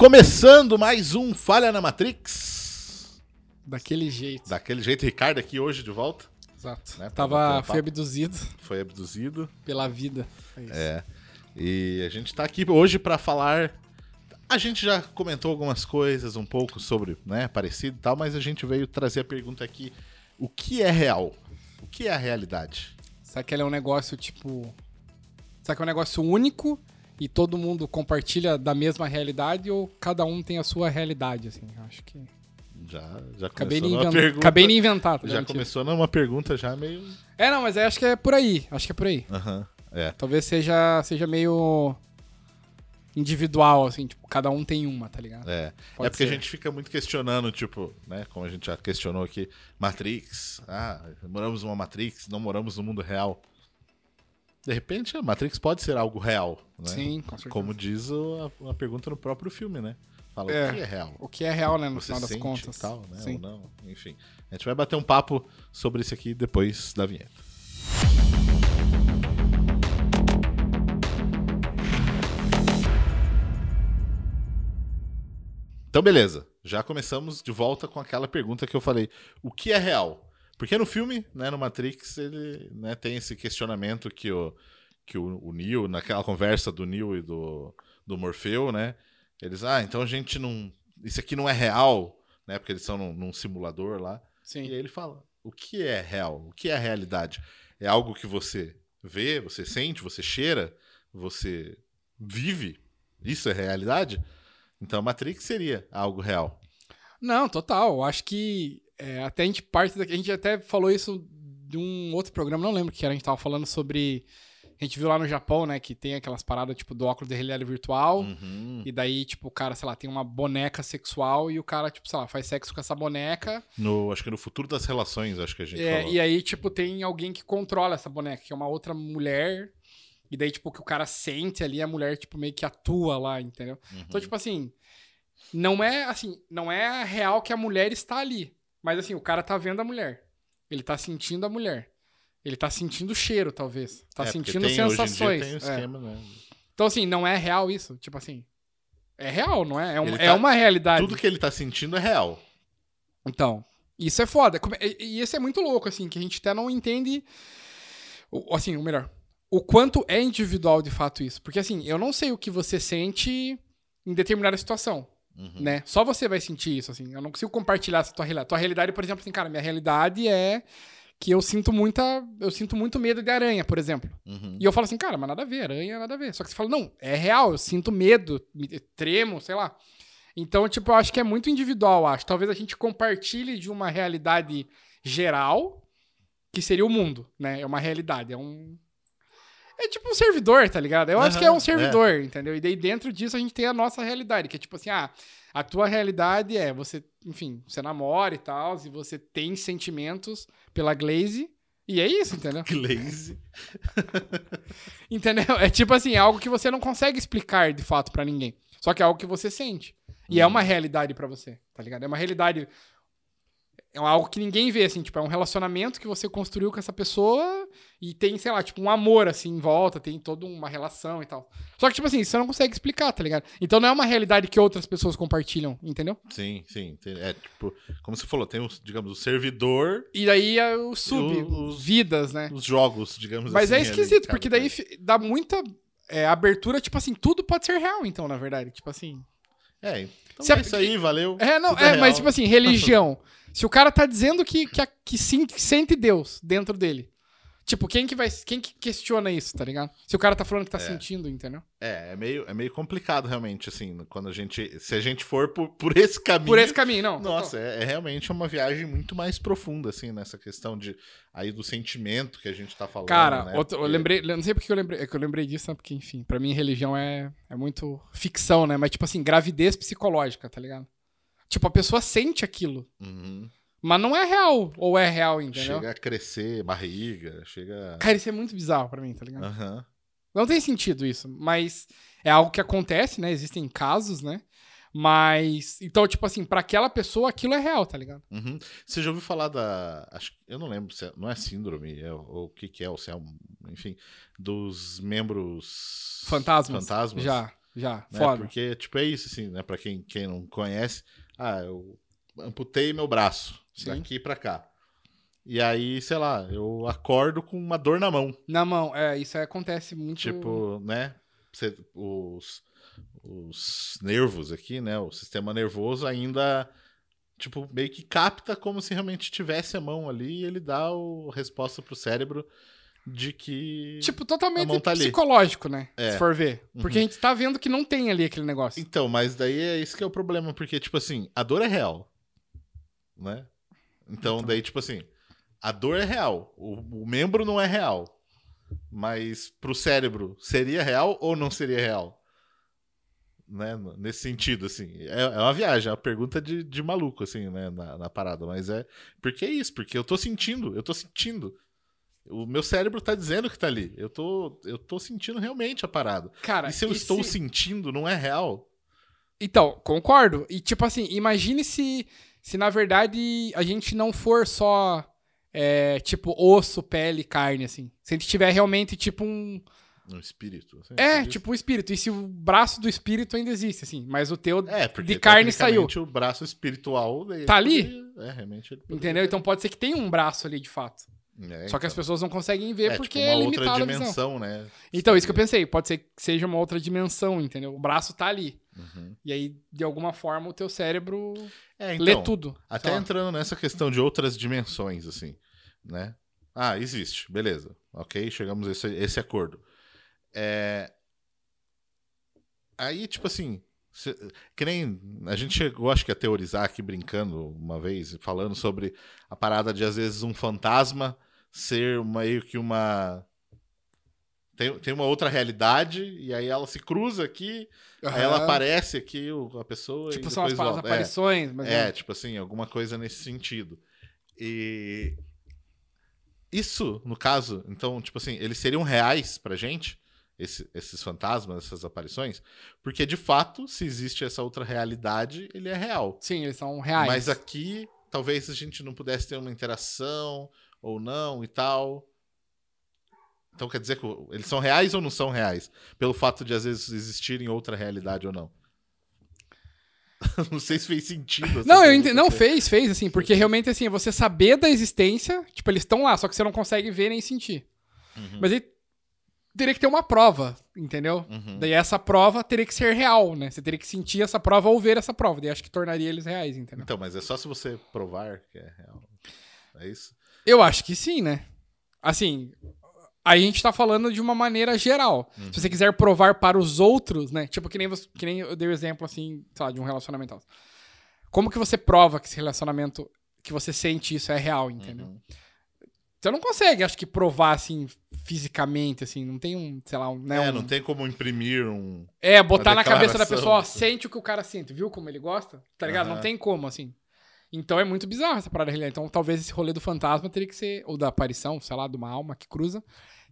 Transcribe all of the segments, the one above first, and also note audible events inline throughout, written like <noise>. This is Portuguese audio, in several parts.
Começando mais um Falha na Matrix. Daquele jeito. Daquele jeito, Ricardo aqui hoje de volta. Exato. Né, Tava, papo. abduzido Foi abduzido. pela vida. É isso. É. E a gente tá aqui hoje pra falar. A gente já comentou algumas coisas um pouco sobre, né, parecido e tal, mas a gente veio trazer a pergunta aqui: o que é real? O que é a realidade? Será que ele é um negócio tipo. Será que é um negócio único e todo mundo compartilha da mesma realidade ou cada um tem a sua realidade, assim? Acho que. Já, já Acabei de, começou numa pergunta. Acabei de inventar, tá Já ligado? começou numa pergunta já meio. É, não, mas acho que é por aí. Acho que é por aí. Aham. É. Talvez seja, seja meio individual, assim, tipo, cada um tem uma, tá ligado? É, Pode é porque ser. a gente fica muito questionando, tipo, né? Como a gente já questionou aqui, Matrix. Ah, moramos numa Matrix, não moramos no mundo real. De repente, a Matrix pode ser algo real, né? Sim, com certeza. Como diz o- a, a pergunta no próprio filme, né? Fala É. o que é real. O que é real, né, no Você final das contas. tal, né? Sim. Ou não, enfim. A gente vai bater um papo sobre isso aqui depois da vinheta. Então, beleza. Já começamos de volta com aquela pergunta que eu falei. O que é real? Porque no filme, né, no Matrix, ele né, tem esse questionamento que o, que o, o Neo, naquela conversa do Neo e do, do Morfeu, né? Eles, ah, então a gente não. Isso aqui não é real, né? Porque eles são num, num simulador lá. Sim. E aí ele fala: o que é real? O que é a realidade? É algo que você vê, você sente, você cheira, você vive? Isso é realidade? Então Matrix seria algo real. Não, total. Eu Acho que é, até a gente parte daqui. A gente até falou isso de um outro programa, não lembro que era. A gente tava falando sobre. A gente viu lá no Japão, né, que tem aquelas paradas, tipo, do óculos de realidade virtual. Uhum. E daí, tipo, o cara, sei lá, tem uma boneca sexual e o cara, tipo, sei lá, faz sexo com essa boneca. No, acho que no futuro das relações, acho que a gente É, falou. e aí, tipo, tem alguém que controla essa boneca, que é uma outra mulher. E daí, tipo, o que o cara sente ali, a mulher, tipo, meio que atua lá, entendeu? Uhum. Então, tipo assim, não é assim, não é real que a mulher está ali. Mas assim, o cara tá vendo a mulher. Ele tá sentindo a mulher. Ele tá sentindo o cheiro, talvez. Tá É, sentindo tem- dia sensações. tem o É. esquema, né? Então, assim, não é real isso. Tipo assim. É real, não é? É, um- é tá- uma realidade. Tudo que ele tá sentindo é real. Então, isso é foda. E, isso é muito louco, assim, que a gente até não entende. Assim, o melhor. O quanto é individual de fato isso. Porque, assim, eu não sei o que você sente em determinada situação. Uhum. Né? Só você vai sentir isso, assim. Eu não consigo compartilhar essa tua realidade. Tua realidade, por exemplo, assim, cara, minha realidade é que eu sinto muita. Eu sinto muito medo de aranha, por exemplo. Uhum. E eu falo assim, cara, mas nada a ver, aranha nada a ver. Só que você fala, não, é real, eu sinto medo, me- tremo, sei lá. Então, tipo, eu acho que é muito individual, acho. Talvez a gente compartilhe de uma realidade geral, que seria o mundo, né? É uma realidade, é um. É tipo um servidor, tá ligado? Eu acho que é um servidor, entendeu? E daí dentro disso a gente tem a nossa realidade, que é tipo assim, ah, a tua realidade é você, enfim, você namora e tal, e você tem sentimentos pela Glaze, e é isso, entendeu? <laughs> Glaze. <laughs> Entendeu? É tipo assim, é algo que você não consegue explicar de fato pra ninguém. Só que é algo que você sente. E é uma realidade pra você, tá ligado? É uma realidade. É algo que ninguém vê, assim, tipo, é um relacionamento que você construiu com essa pessoa e tem, sei lá, tipo, um amor, assim, em volta, tem toda uma relação e tal. Só que, tipo assim, você não consegue explicar, tá ligado? Então não é uma realidade que outras pessoas compartilham, entendeu? Sim, sim. É tipo, como você falou, tem, os, digamos, o servidor, E daí é o sub, Os- vidas, né? os jogos, digamos Mas assim. é ali, esquisito, cada porque daí fi- dá muita é, abertura, tipo assim, tudo pode ser real, então, na verdade. Tipo assim. É, então Se é isso aí, valeu. É, não, é, real. mas tipo assim, religião. <laughs> Se o cara tá dizendo que, que, que sim- que sente Deus dentro dele. Tipo, quem que vai. Quem que questiona isso, tá ligado? Se o cara tá falando que tá É. sentindo, entendeu? É, é meio, é meio complicado realmente, assim, quando a gente. Se a gente for por, por esse caminho. Por esse caminho, não. Nossa, é, é realmente uma viagem muito mais profunda, assim, nessa questão de aí do sentimento que a gente tá falando. Cara, né? outro- eu Porque- lembrei. Não sei porque eu lembrei. É que eu lembrei disso, né? Porque, enfim, pra mim religião é, é muito ficção, né? Mas, tipo assim, gravidez psicológica, tá ligado? Tipo, a pessoa sente aquilo. Uhum. Mas não é real. Ou é real, entendeu? Chega a crescer, barriga, chega. Cara, isso é muito bizarro pra mim, tá ligado? Aham. Não tem sentido isso, mas é algo que acontece, né? Existem casos, né? Mas. Então, tipo assim, pra aquela pessoa aquilo é real, tá ligado? Uhum. Você já ouviu falar da. Acho, eu não lembro se é, não é síndrome, é, ou o que, que é, ou se é um. Enfim, dos membros. Fantasmas. Fantasmas. Já. Já, né? foda. Porque, tipo, é isso, assim, né? Pra quem, quem não conhece, ah, eu amputei meu braço Sim. daqui pra cá. E aí, sei lá, eu acordo com uma dor na mão. Na mão, é, isso aí acontece muito. Tipo, né? Você- os, os nervos aqui, né? O sistema nervoso ainda, tipo, meio que capta como se realmente tivesse a mão ali e ele dá a resposta pro cérebro de que. Tipo, totalmente tá né? É. Se for ver. Porque Uhum. a gente tá vendo que não tem ali aquele negócio. Então, mas daí é isso que é o problema, porque, tipo assim, a dor é real. Né? Então, Então. daí, tipo assim, a dor é real. O, o membro não é real. Mas pro cérebro, seria real ou não seria real? Né? Nesse sentido, assim. É, é uma viagem, é uma pergunta de, de maluco, assim, né? Na, na parada. Mas é. Porque é isso, porque eu tô sentindo, eu tô sentindo. O meu cérebro tá dizendo que tá ali. Eu tô, eu tô sentindo realmente a parada. Cara, e se eu estou sentindo, não é real? Então, concordo. E tipo assim, imagine se, se na verdade a gente não for só é, tipo osso, pele, carne, assim. Se a gente tiver realmente tipo um. No espírito. assim, É, diz? tipo um espírito. E se o braço do espírito ainda existe, assim. Mas o teu É, porque de carne saiu. o braço espiritual dele Tá ali? poderia- É, realmente. Entendeu? Então pode ser que tenha um braço ali de fato. É, Só que as então. pessoas não conseguem ver é, porque tipo é uma outra limitada a visão. dimensão, né? Então, isso que eu pensei. Pode ser que seja uma outra dimensão, entendeu? O braço tá ali. Uhum. E aí, de alguma forma, o teu cérebro É, lê então, tudo. Até entrando nessa questão de outras dimensões, assim, né? Ah, existe, beleza. Ok, chegamos a esse, esse acordo. É... Aí, tipo assim, se- que nem a gente chegou, acho que a teorizar aqui brincando uma vez, falando sobre a parada de às vezes um fantasma ser meio que uma. Tem, tem uma outra realidade, e aí ela se cruza aqui, aí ela aparece aqui, o- a pessoa. Tipo, são as. É. aparições. Mas É, tipo assim, alguma coisa nesse sentido. E isso, no caso, então, tipo assim, eles seriam reais pra gente, esse- esses fantasmas, essas aparições, porque de fato, se existe essa outra realidade, ele é real. Sim, eles são reais. Mas aqui, talvez a gente não pudesse ter uma interação ou não e tal. Então quer dizer que eles são reais ou não são reais? Pelo fato de às vezes existirem outra realidade ou não. <laughs> não sei se fez sentido. Não, eu. Não, fez, fez, assim, porque realmente, assim, é você saber da existência, tipo, eles estão lá, só que você não consegue ver nem sentir. Uhum. Mas aí teria que ter uma prova, entendeu? Uhum. Daí essa prova teria que ser real, né? Você teria que sentir essa prova ou ver essa prova. Daí acho que tornaria eles reais, entendeu? Então, mas é só se você provar que é real. É isso? Eu acho que sim, né? Assim, aí a gente tá falando de uma maneira geral. Uhum. Se você quiser provar para os outros, né? Tipo, que nem, você, que nem eu dei o exemplo, assim, sei lá, de um relacionamento. Como que você prova que esse relacionamento, que você sente isso é real, entendeu? Uhum. Você não consegue, acho que, provar, assim, fisicamente, assim, não tem um, sei lá, um, né, É, um- não tem como imprimir um. É, botar na cabeça da pessoa, ó, sente o que o cara sente, viu como ele gosta? Tá ligado? Não Aham. tem como, assim. Então é muito bizarro essa parada realidade. Então talvez esse rolê do fantasma teria que ser, ou da aparição, sei lá, de uma alma que cruza,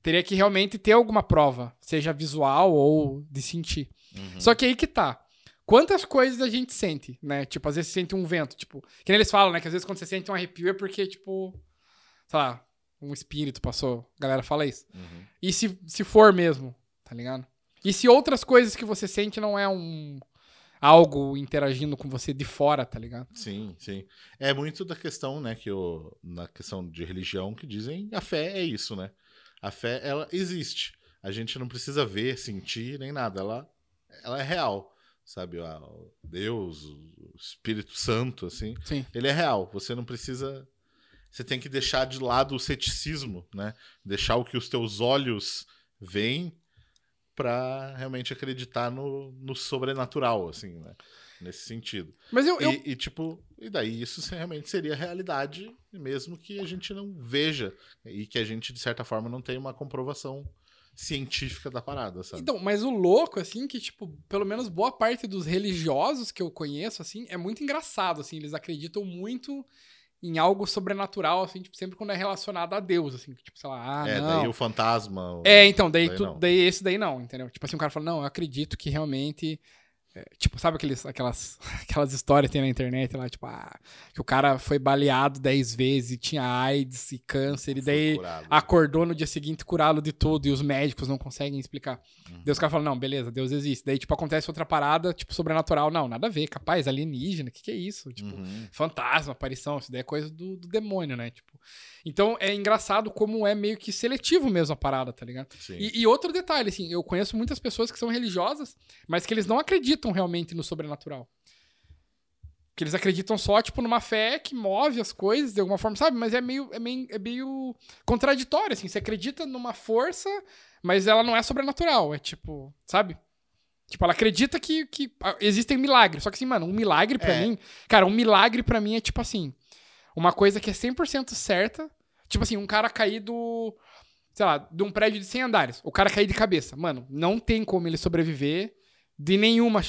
teria que realmente ter alguma prova, seja visual ou de sentir. Uhum. Só que aí que tá. Quantas coisas a gente sente, né? Tipo, às vezes você sente um vento, tipo, que nem eles falam, né? Que às vezes quando você sente um arrepio é porque, tipo, sei lá, um espírito passou. A galera fala isso. Uhum. E se, se for mesmo, tá ligado? E se outras coisas que você sente não é um algo interagindo com você de fora, tá ligado? Sim, sim. É muito da questão, né, que o, na questão de religião que dizem a fé é isso, né? A fé, ela existe. A gente não precisa ver, sentir, nem nada. Ela, ela é real, sabe? O Deus, o Espírito Santo, assim, Sim. ele é real. Você não precisa... Você tem que deixar de lado o ceticismo, né? Deixar o que os teus olhos veem pra realmente acreditar no, no sobrenatural, assim, né? Nesse sentido. Mas eu, eu, E, e, tipo, e daí isso realmente seria realidade, mesmo que a gente não veja e que a gente, de certa forma, não tenha uma comprovação científica da parada, sabe? Então, mas o louco, assim, que, tipo, pelo menos boa parte dos religiosos que eu conheço, assim, é muito engraçado, assim, eles acreditam muito em algo sobrenatural, assim, tipo, sempre quando é relacionado a Deus, assim, tipo, sei lá, ah, é, não. daí o fantasma. o- É, então, daí, daí tu- daí esse daí não, entendeu? Tipo assim, o cara fala, não, eu acredito que realmente tipo, sabe aqueles, aquelas, <laughs> aquelas histórias que tem na internet lá, tipo, ah, que o cara foi baleado 10 vezes e tinha AIDS e câncer, e daí curado. acordou no dia seguinte curado de tudo e os médicos não conseguem explicar. Uhum. Daí os caras falam, não, beleza, Deus existe. Daí, tipo, acontece outra parada, tipo, sobrenatural. Não, nada a ver, capaz, alienígena, o que, que é isso? Tipo, Uhum. fantasma, aparição, isso daí é coisa do, do demônio, né? Tipo, então é engraçado como é meio que seletivo mesmo a parada, tá ligado? E, e outro detalhe, assim, eu conheço muitas pessoas que são religiosas, mas que eles não acreditam realmente no sobrenatural. Que eles acreditam só, tipo, numa fé que move as coisas de alguma forma, sabe? Mas é meio, é meio, é meio contraditório, assim. Você acredita numa força, mas ela não é sobrenatural. É tipo, sabe? Tipo, ela acredita que, que ah, existem milagres. Só que assim, mano, um milagre pra É. mim... Cara, um milagre pra mim é tipo assim... Uma coisa que é 100% certa. Tipo assim, um cara cair do... Sei lá, de um prédio de 100 andares. O cara cair de cabeça. Mano, não tem como ele sobreviver de nenhuma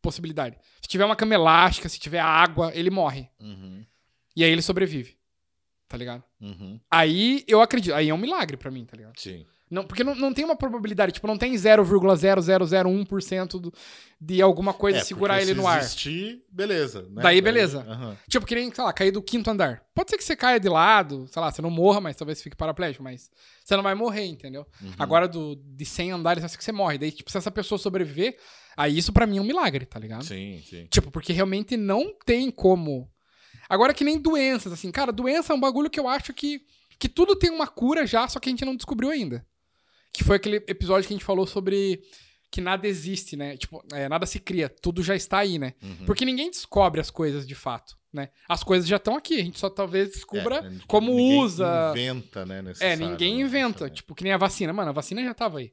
possibilidade. Se tiver uma cama elástica, se tiver água, ele morre. Uhum. E aí ele sobrevive. Tá ligado? Uhum. Aí eu acredito. Aí é um milagre pra mim, tá ligado? Sim. Não, porque não, não tem uma probabilidade, tipo, não tem 0,0001% do- de alguma coisa É, segurar ele se no ar. existir, beleza. né? Daí, beleza. Aham. Tipo, que nem, sei lá, cair do quinto andar. Pode ser que você caia de lado, sei lá, você não morra, mas talvez você fique paraplégico, mas você não vai morrer, entendeu? Uhum. Agora, do, de 100 andares, acho que você morre. Daí, tipo, se essa pessoa sobreviver, aí isso pra mim é um milagre, tá ligado? Sim, sim. Tipo, porque realmente não tem como. Agora que nem doenças, assim, cara, doença é um bagulho que eu acho que, que tudo tem uma cura já, só que a gente não descobriu ainda. Que foi aquele episódio que a gente falou sobre que nada existe, né? Tipo, é, nada se cria, tudo já está aí, né? Uhum. Porque ninguém descobre as coisas de fato, né? As coisas já estão aqui, a gente só talvez descubra É, como ninguém usa. inventa, né? É, ninguém né, inventa. necessariamente. Tipo, que nem a vacina. Mano, a vacina já tava aí.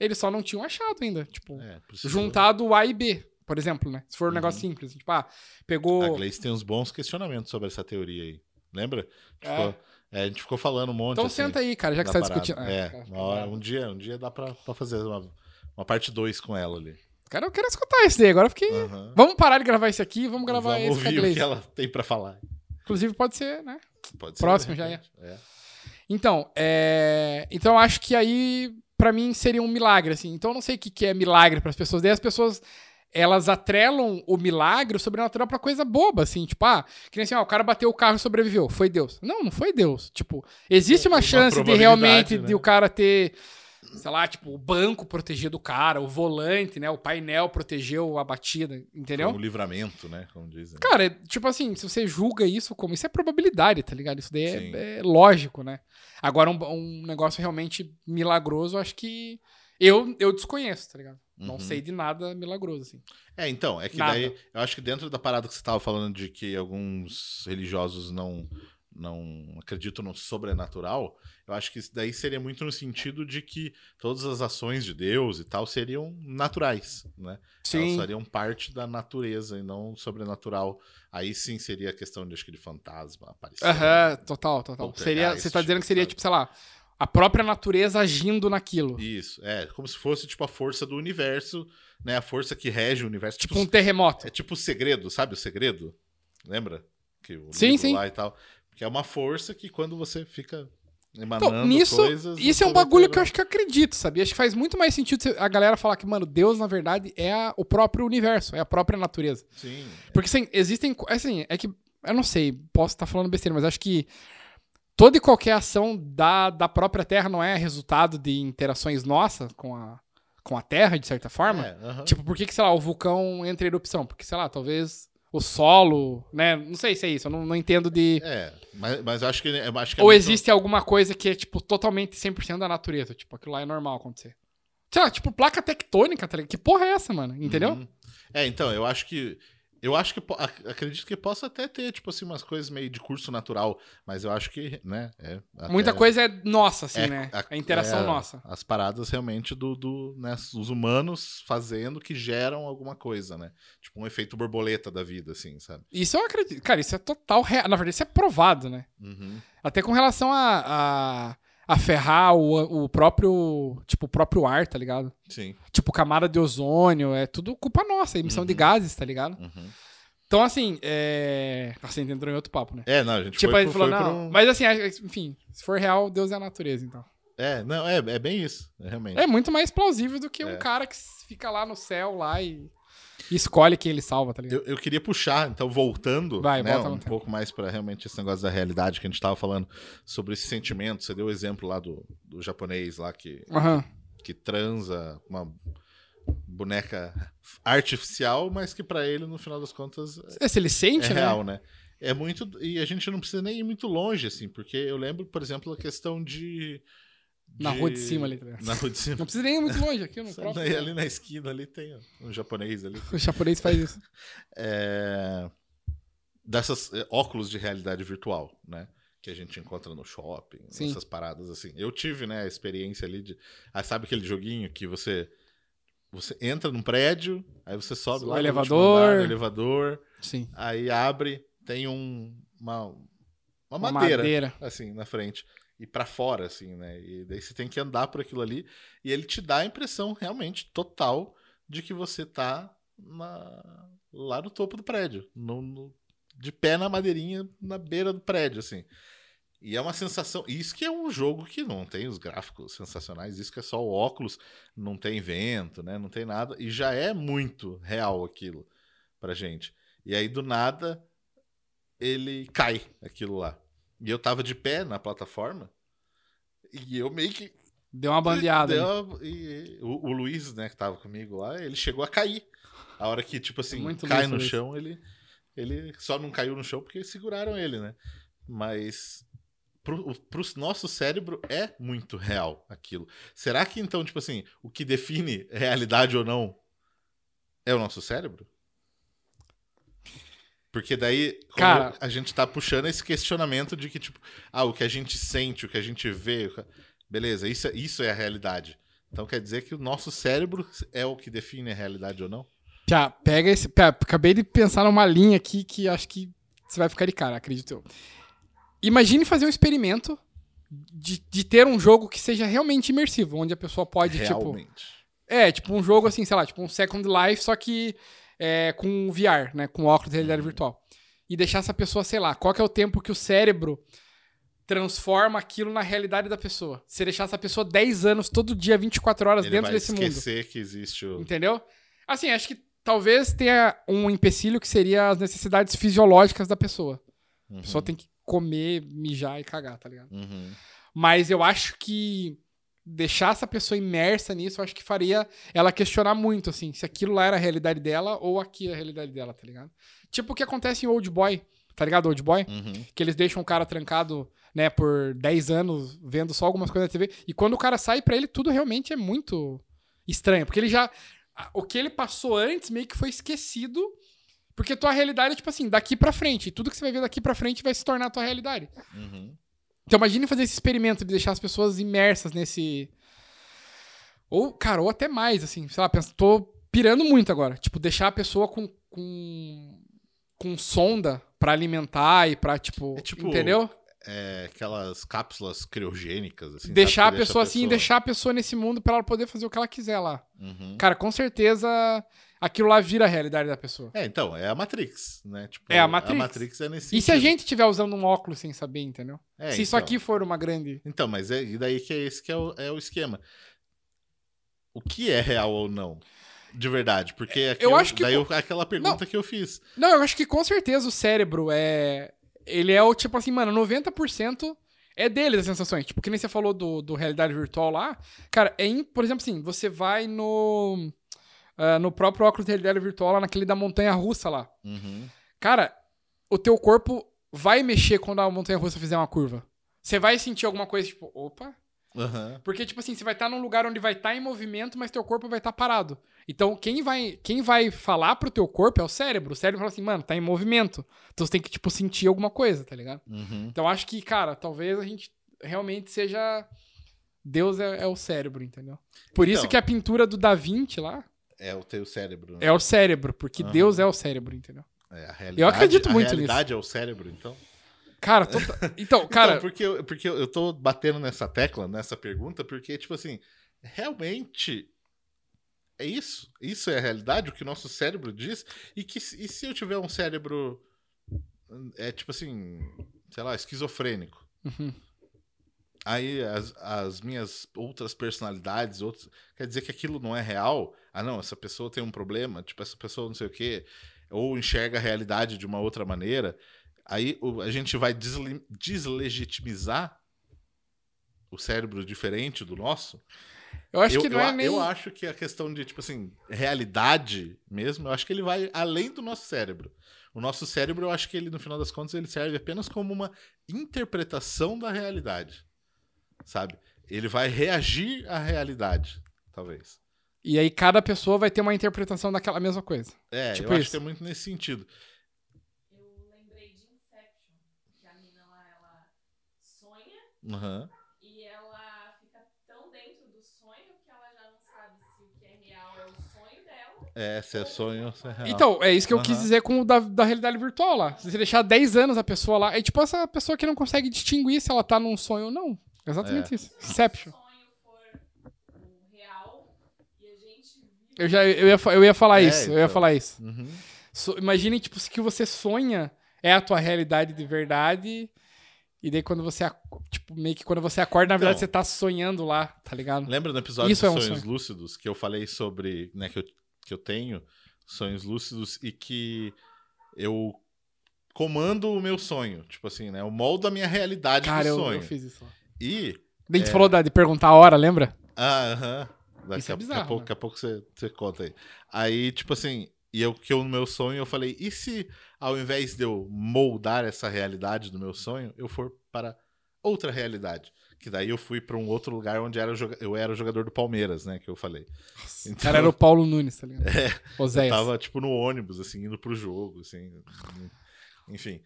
Eles só não tinham achado ainda. Tipo, É, juntado A e B, por exemplo, né? Se for um negócio simples. Tipo, ah, pegou. A Gleice tem uns bons questionamentos sobre essa teoria aí. Lembra? É. É, a gente ficou falando um monte. Então assim, senta aí, cara, já que você tá discutindo. É, hora- um dia, um dia dá pra, pra fazer uma, uma parte 2 com ela ali. Cara, eu quero escutar isso daí. Agora eu fiquei. Vamos parar de gravar isso aqui, vamos gravar Vamos esse a ouvir o que ela tem pra falar. Inclusive, pode ser, né? Pode Próximo de já repente. É. Então, é... então eu acho que aí, pra mim, seria um milagre, assim. Então eu não sei o que, que é milagre pras pessoas. Daí as pessoas, elas atrelam o milagre, o sobrenatural, pra coisa boba, assim. Tipo, ah, que nem assim, ó, o cara bateu o carro e sobreviveu. Foi Deus. Não, não foi Deus. Tipo, existe uma, Uma chance de realmente né? de o cara ter, sei lá, tipo, o banco protegido o cara, o volante, né? O painel protegeu a batida, entendeu? Um livramento, né? Como dizem. Cara, é, tipo assim, se você julga isso como. Isso é probabilidade, tá ligado? Isso daí é, é lógico, né? Agora, um, um negócio realmente milagroso, acho que. Eu, eu desconheço, tá ligado? Não Uhum. sei de nada milagroso, assim. É, então, é que Nada. daí, eu acho que dentro da parada que você estava falando de que alguns religiosos não, não acreditam no sobrenatural, eu acho que isso daí seria muito no sentido de que todas as ações de Deus e tal seriam naturais, né? Elas fariam parte da natureza e não sobrenatural. Aí sim seria a questão de, acho que de fantasma, aparição. Aham, total, total. Poltergeist, Seria, você tá dizendo que seria, sabe? tipo, sei lá, a própria natureza agindo naquilo. Isso, é, como se fosse tipo a força do universo, né? A força que rege o universo. Tipo um terremoto. É tipo o segredo, sabe o segredo? Lembra? Que o Sim, sim. lá e tal. Que é uma força que quando você fica emanando Então, nisso, coisas... isso é um bagulho que eu acho que eu acredito, sabia? Acho que faz muito mais sentido a galera falar que, mano, Deus, na verdade, é a- o próprio universo, é a própria natureza. Sim. Porque assim, existem. Assim, é que. Eu não sei, posso estar falando besteira, mas acho que toda e qualquer ação da, da própria Terra não é resultado de interações nossas com a, com a Terra, de certa forma. É, aham. Tipo, por que, que, sei lá, o vulcão entra em erupção? Porque, sei lá, talvez o solo, né? Não sei se é isso, eu não, não entendo de. É, mas, mas acho que, acho que é Ou muito- existe alguma coisa que é, tipo, totalmente 100% da natureza. Tipo, aquilo lá é normal acontecer. Sei lá, tipo, placa tectônica, tá ligado? Que porra é essa, mano? Entendeu? Uhum. É, então, eu acho que. Eu acho que. Acredito que possa até ter, tipo assim, umas coisas meio de curso natural. Mas eu acho que, né? É, Muita coisa é nossa, assim, é- né? a- A interação é, nossa. As paradas realmente do, do né, os humanos fazendo que geram alguma coisa, né? Tipo um efeito borboleta da vida, assim, sabe? Isso eu acredito. Cara, isso é total real. Na verdade, isso é provado, né? Uhum. Até com relação a, a, a ferrar o, o próprio. Tipo, o próprio ar, tá ligado? Sim. Tipo, camada de ozônio, é tudo culpa nossa, emissão de Uhum. gases, tá ligado? Uhum. Então, assim, é. Nossa, a gente entrou em outro papo, né? É, não, a gente Tipo, foi, a gente falou, foi não. um- Mas assim, a- enfim, se for real, Deus é a natureza, então. É, não, é, é bem isso, é realmente. É muito mais plausível do que um É. cara que fica lá no céu lá e. escolhe quem ele salva, tá ligado? Eu, eu queria puxar, então, voltando Vai, né, volta um tempo. pouco mais para realmente esse negócio da realidade que a gente tava falando sobre esse sentimento. Você deu o exemplo lá do, do japonês lá que, Aham. que transa com uma boneca artificial, mas que para ele, no final das contas, É, Se ele é sente, né? real, né? É muito. E a gente não precisa nem ir muito longe, assim, porque eu lembro, por exemplo, a questão de. Na rua de cima ali, tá? Na rua de cima. Não precisa nem ir muito longe aqui no próprio. daí, ali na esquina ali tem um japonês ali. O japonês faz isso. <laughs> É, dessas é, óculos de realidade virtual, né? Que a gente encontra no shopping, Sim. essas paradas assim. Eu tive, né, a experiência ali de. Ah, sabe aquele joguinho que você. Você entra num prédio, aí você sobe O lá elevador. andar, no elevador, Sim. aí abre, tem um, uma, uma, Uma madeira, madeira. assim, na frente. E pra fora, assim, né? E daí você tem que andar por aquilo ali. E ele te dá a impressão realmente total de que você tá na- lá no topo do prédio. no- no- de pé na madeirinha, na beira do prédio, assim. E é uma sensação. Isso que é um jogo que não tem os gráficos sensacionais, isso que é só o óculos, não tem vento, né? Não tem nada. E já é muito real aquilo pra gente. E aí, do nada, ele cai aquilo lá. E eu tava de pé na plataforma. E eu meio que. Deu uma bandeada. Deu uma- e- o, o Luiz, né, que tava comigo lá, ele chegou a cair. A hora que, tipo assim, Muito cai Luiz, no Luiz. chão, ele, ele só não caiu no chão porque seguraram ele, né? Mas pro, pro nosso cérebro é muito real aquilo. Será que então, tipo assim, o que define realidade ou não é o nosso cérebro? Porque daí Cara- a gente tá puxando esse questionamento de que, tipo, ah, o que a gente sente, o que a gente vê, beleza, isso, é- isso é a realidade. Então quer dizer que o nosso cérebro é o que define a realidade ou não? Pia, pega esse. Pia, acabei de pensar numa linha aqui que acho que você vai ficar de cara, acredito eu. Imagine fazer um experimento de, de ter um jogo que seja realmente imersivo, onde a pessoa pode, tipo. Realmente. É, tipo um jogo assim, sei lá, tipo um Second Life, só que é, com VR, né? Com óculos de realidade virtual. E deixar essa pessoa, sei lá, qual que é o tempo que o cérebro transforma aquilo na realidade da pessoa. Se deixar essa pessoa 10 anos, todo dia, 24 horas Ele dentro desse mundo. esquecer que existe o. Entendeu? Assim, acho que talvez tenha um empecilho que seria as necessidades fisiológicas da pessoa. Uhum, A pessoa tem que comer, mijar e cagar, tá ligado? uhum. Mas eu acho que deixar essa pessoa imersa nisso, eu acho que faria ela questionar muito, assim, se aquilo lá era a realidade dela ou aqui é a realidade dela, tá ligado? Tipo o que acontece em Old Boy, tá ligado? Old Boy? Uhum. Que eles deixam o cara trancado, né, por 10 anos, vendo só algumas coisas na TV. E quando o cara sai, pra ele tudo realmente é muito estranho. Porque ele já. O que ele passou antes meio que foi esquecido. Porque tua realidade é tipo assim, daqui pra frente. E tudo que você vai ver daqui pra frente vai se tornar tua realidade. Uhum. Então imagine fazer esse experimento de deixar as pessoas imersas nesse. Ou, cara, ou até mais, assim, sei lá, pensa, tô pirando muito agora. Tipo, deixar a pessoa com. com, com sonda pra alimentar e pra, tipo. É tipo- entendeu? É, aquelas cápsulas criogênicas, assim. deixar a pessoa deixa assim, deixar a pessoa nesse mundo pra ela poder fazer o que ela quiser lá. Uhum. Cara, com certeza aquilo lá vira a realidade da pessoa. É, então, é a Matrix, né? Tipo, É a Matrix. A Matrix é nesse E se a sentido. gente estiver usando um óculos sem saber, entendeu? É, se isso então. aqui for uma grande. Então, mas é e daí que é esse que é o, é o esquema. O que é real ou não? De verdade, porque aquilo, acho que daí eu- aquela pergunta que eu fiz. Não, eu acho que com certeza o cérebro é. Ele é o tipo assim, mano, 90% é dele as sensações. Tipo, que nem você falou do, do realidade virtual lá. Cara, é. im- Por exemplo, assim, você vai no. Ah, no próprio óculos de realidade virtual, lá naquele da montanha russa lá. Uhum. Cara, o teu corpo vai mexer quando a montanha russa fizer uma curva. Você vai sentir alguma coisa, tipo, opa. Aham. Porque, tipo assim, você vai estar num lugar onde vai estar em movimento, mas teu corpo vai estar parado. Então, quem vai, quem vai falar pro teu corpo é o cérebro. O cérebro fala assim, mano, tá em movimento. Então você tem que, tipo, sentir alguma coisa, tá ligado? Uhum. Então acho que, cara, talvez a gente realmente seja. Deus é, é o cérebro, entendeu? Por isso Então. que a pintura do Da Vinci lá É o teu cérebro. né? é o cérebro, porque Aham. Deus é o cérebro, entendeu? É, a realidade, Eu acredito muito A nisso. realidade é o cérebro, então. Cara, tota- então, <laughs> cara, Então, porque, eu, porque eu tô batendo nessa tecla, nessa pergunta, porque, tipo assim, realmente é isso? Isso é a realidade, o que o nosso cérebro diz? E, que, se- e se eu tiver um cérebro, é tipo assim, sei lá, esquizofrênico? Uhum. aí as, as minhas outras personalidades, outros, quer dizer que aquilo não é real? Ah, não, essa pessoa tem um problema, tipo, essa pessoa não sei o quê, ou enxerga a realidade de uma outra maneira. Aí a gente vai desle- deslegitimizar o cérebro diferente do nosso. Eu acho eu, que não eu, é nem. eu acho que a questão de, tipo assim, realidade mesmo, eu acho que ele vai além do nosso cérebro. O nosso cérebro, eu acho que ele, no final das contas, ele serve apenas como uma interpretação da realidade. Sabe? Ele vai reagir à realidade, talvez. E aí cada pessoa vai ter uma interpretação daquela mesma coisa. É, Tipo eu acho isso. que é muito nesse sentido. Eu lembrei de Inception, que a mina lá, ela sonha Aham. e ela fica tão dentro do sonho que ela já não sabe se o que é real é o sonho dela. É, se é sonho ou se é real. Então, é isso que eu quis Aham. dizer com o da, da realidade virtual lá. Se você deixar 10 anos a pessoa lá, é tipo essa pessoa que não consegue distinguir se ela tá num sonho ou não. Exatamente É. isso. Inception. Se o sonho for o real e a gente vive Eu, já, eu, ia, eu ia falar É, isso, eu ia então. falar isso. Uhum. So- imagine, tipo, se que você sonha é a tua realidade de verdade. E daí quando você, tipo, meio que quando você acorda, na verdade Então. você tá sonhando lá, tá ligado? Lembra no episódio Isso é um sonhos sonho. lúcidos que eu falei sobre, né, que eu, que eu tenho sonhos lúcidos e que eu comando o meu sonho, tipo assim, né, eu moldo a minha realidade Cara, do eu, sonho. eu fiz isso lá. E Daí a gente É. falou da- de perguntar a hora, lembra? ah, aham, daqui, Isso é a, daqui a bizarro, pouco, né? daqui a pouco você, você conta aí. Aí, tipo assim, e eu que eu no meu sonho eu falei, e se ao invés de eu moldar essa realidade do meu sonho, eu for para outra realidade? Que daí eu fui para um outro lugar onde era eu era o jogador do Palmeiras, né, que eu falei. O cara era o Paulo Nunes, tá ligado? <laughs> É, Eu tava, tipo, no ônibus, assim, indo pro jogo, assim. Enfim,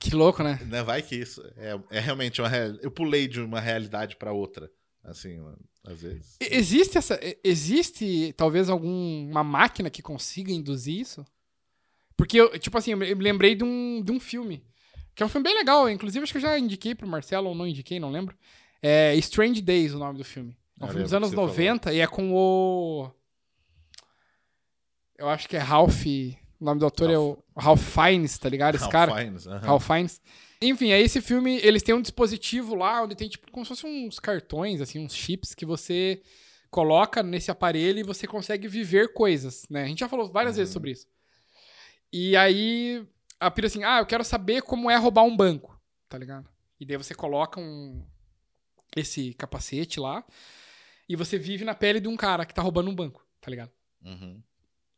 Que louco, né? né, vai que isso é, é realmente uma real... Eu pulei de uma realidade pra outra, assim, às vezes. Existe essa. Existe talvez alguma máquina que consiga induzir isso? Porque eu, tipo assim, eu me lembrei de um, de um filme. Que é um filme bem legal. Inclusive, acho que eu já indiquei pro Marcelo ou não indiquei, não lembro. É Strange Days, o nome do filme. É um Ah, filme dos anos que você 90 e é com o. Eu acho que é Ralph. O nome do ator é o Ralph Fiennes, tá ligado? Esse Ralph cara. Fiennes, aham. Ralph Fiennes. Enfim, aí esse filme, eles têm um dispositivo lá onde tem tipo como se fossem uns cartões, assim, uns chips que você coloca nesse aparelho e você consegue viver coisas, né? A gente já falou várias vezes Uhum. sobre isso. E aí a pira assim, ah, eu quero saber como é roubar um banco, tá ligado? E daí você coloca um esse capacete lá e você vive na pele de um cara que tá roubando um banco, tá ligado? Uhum.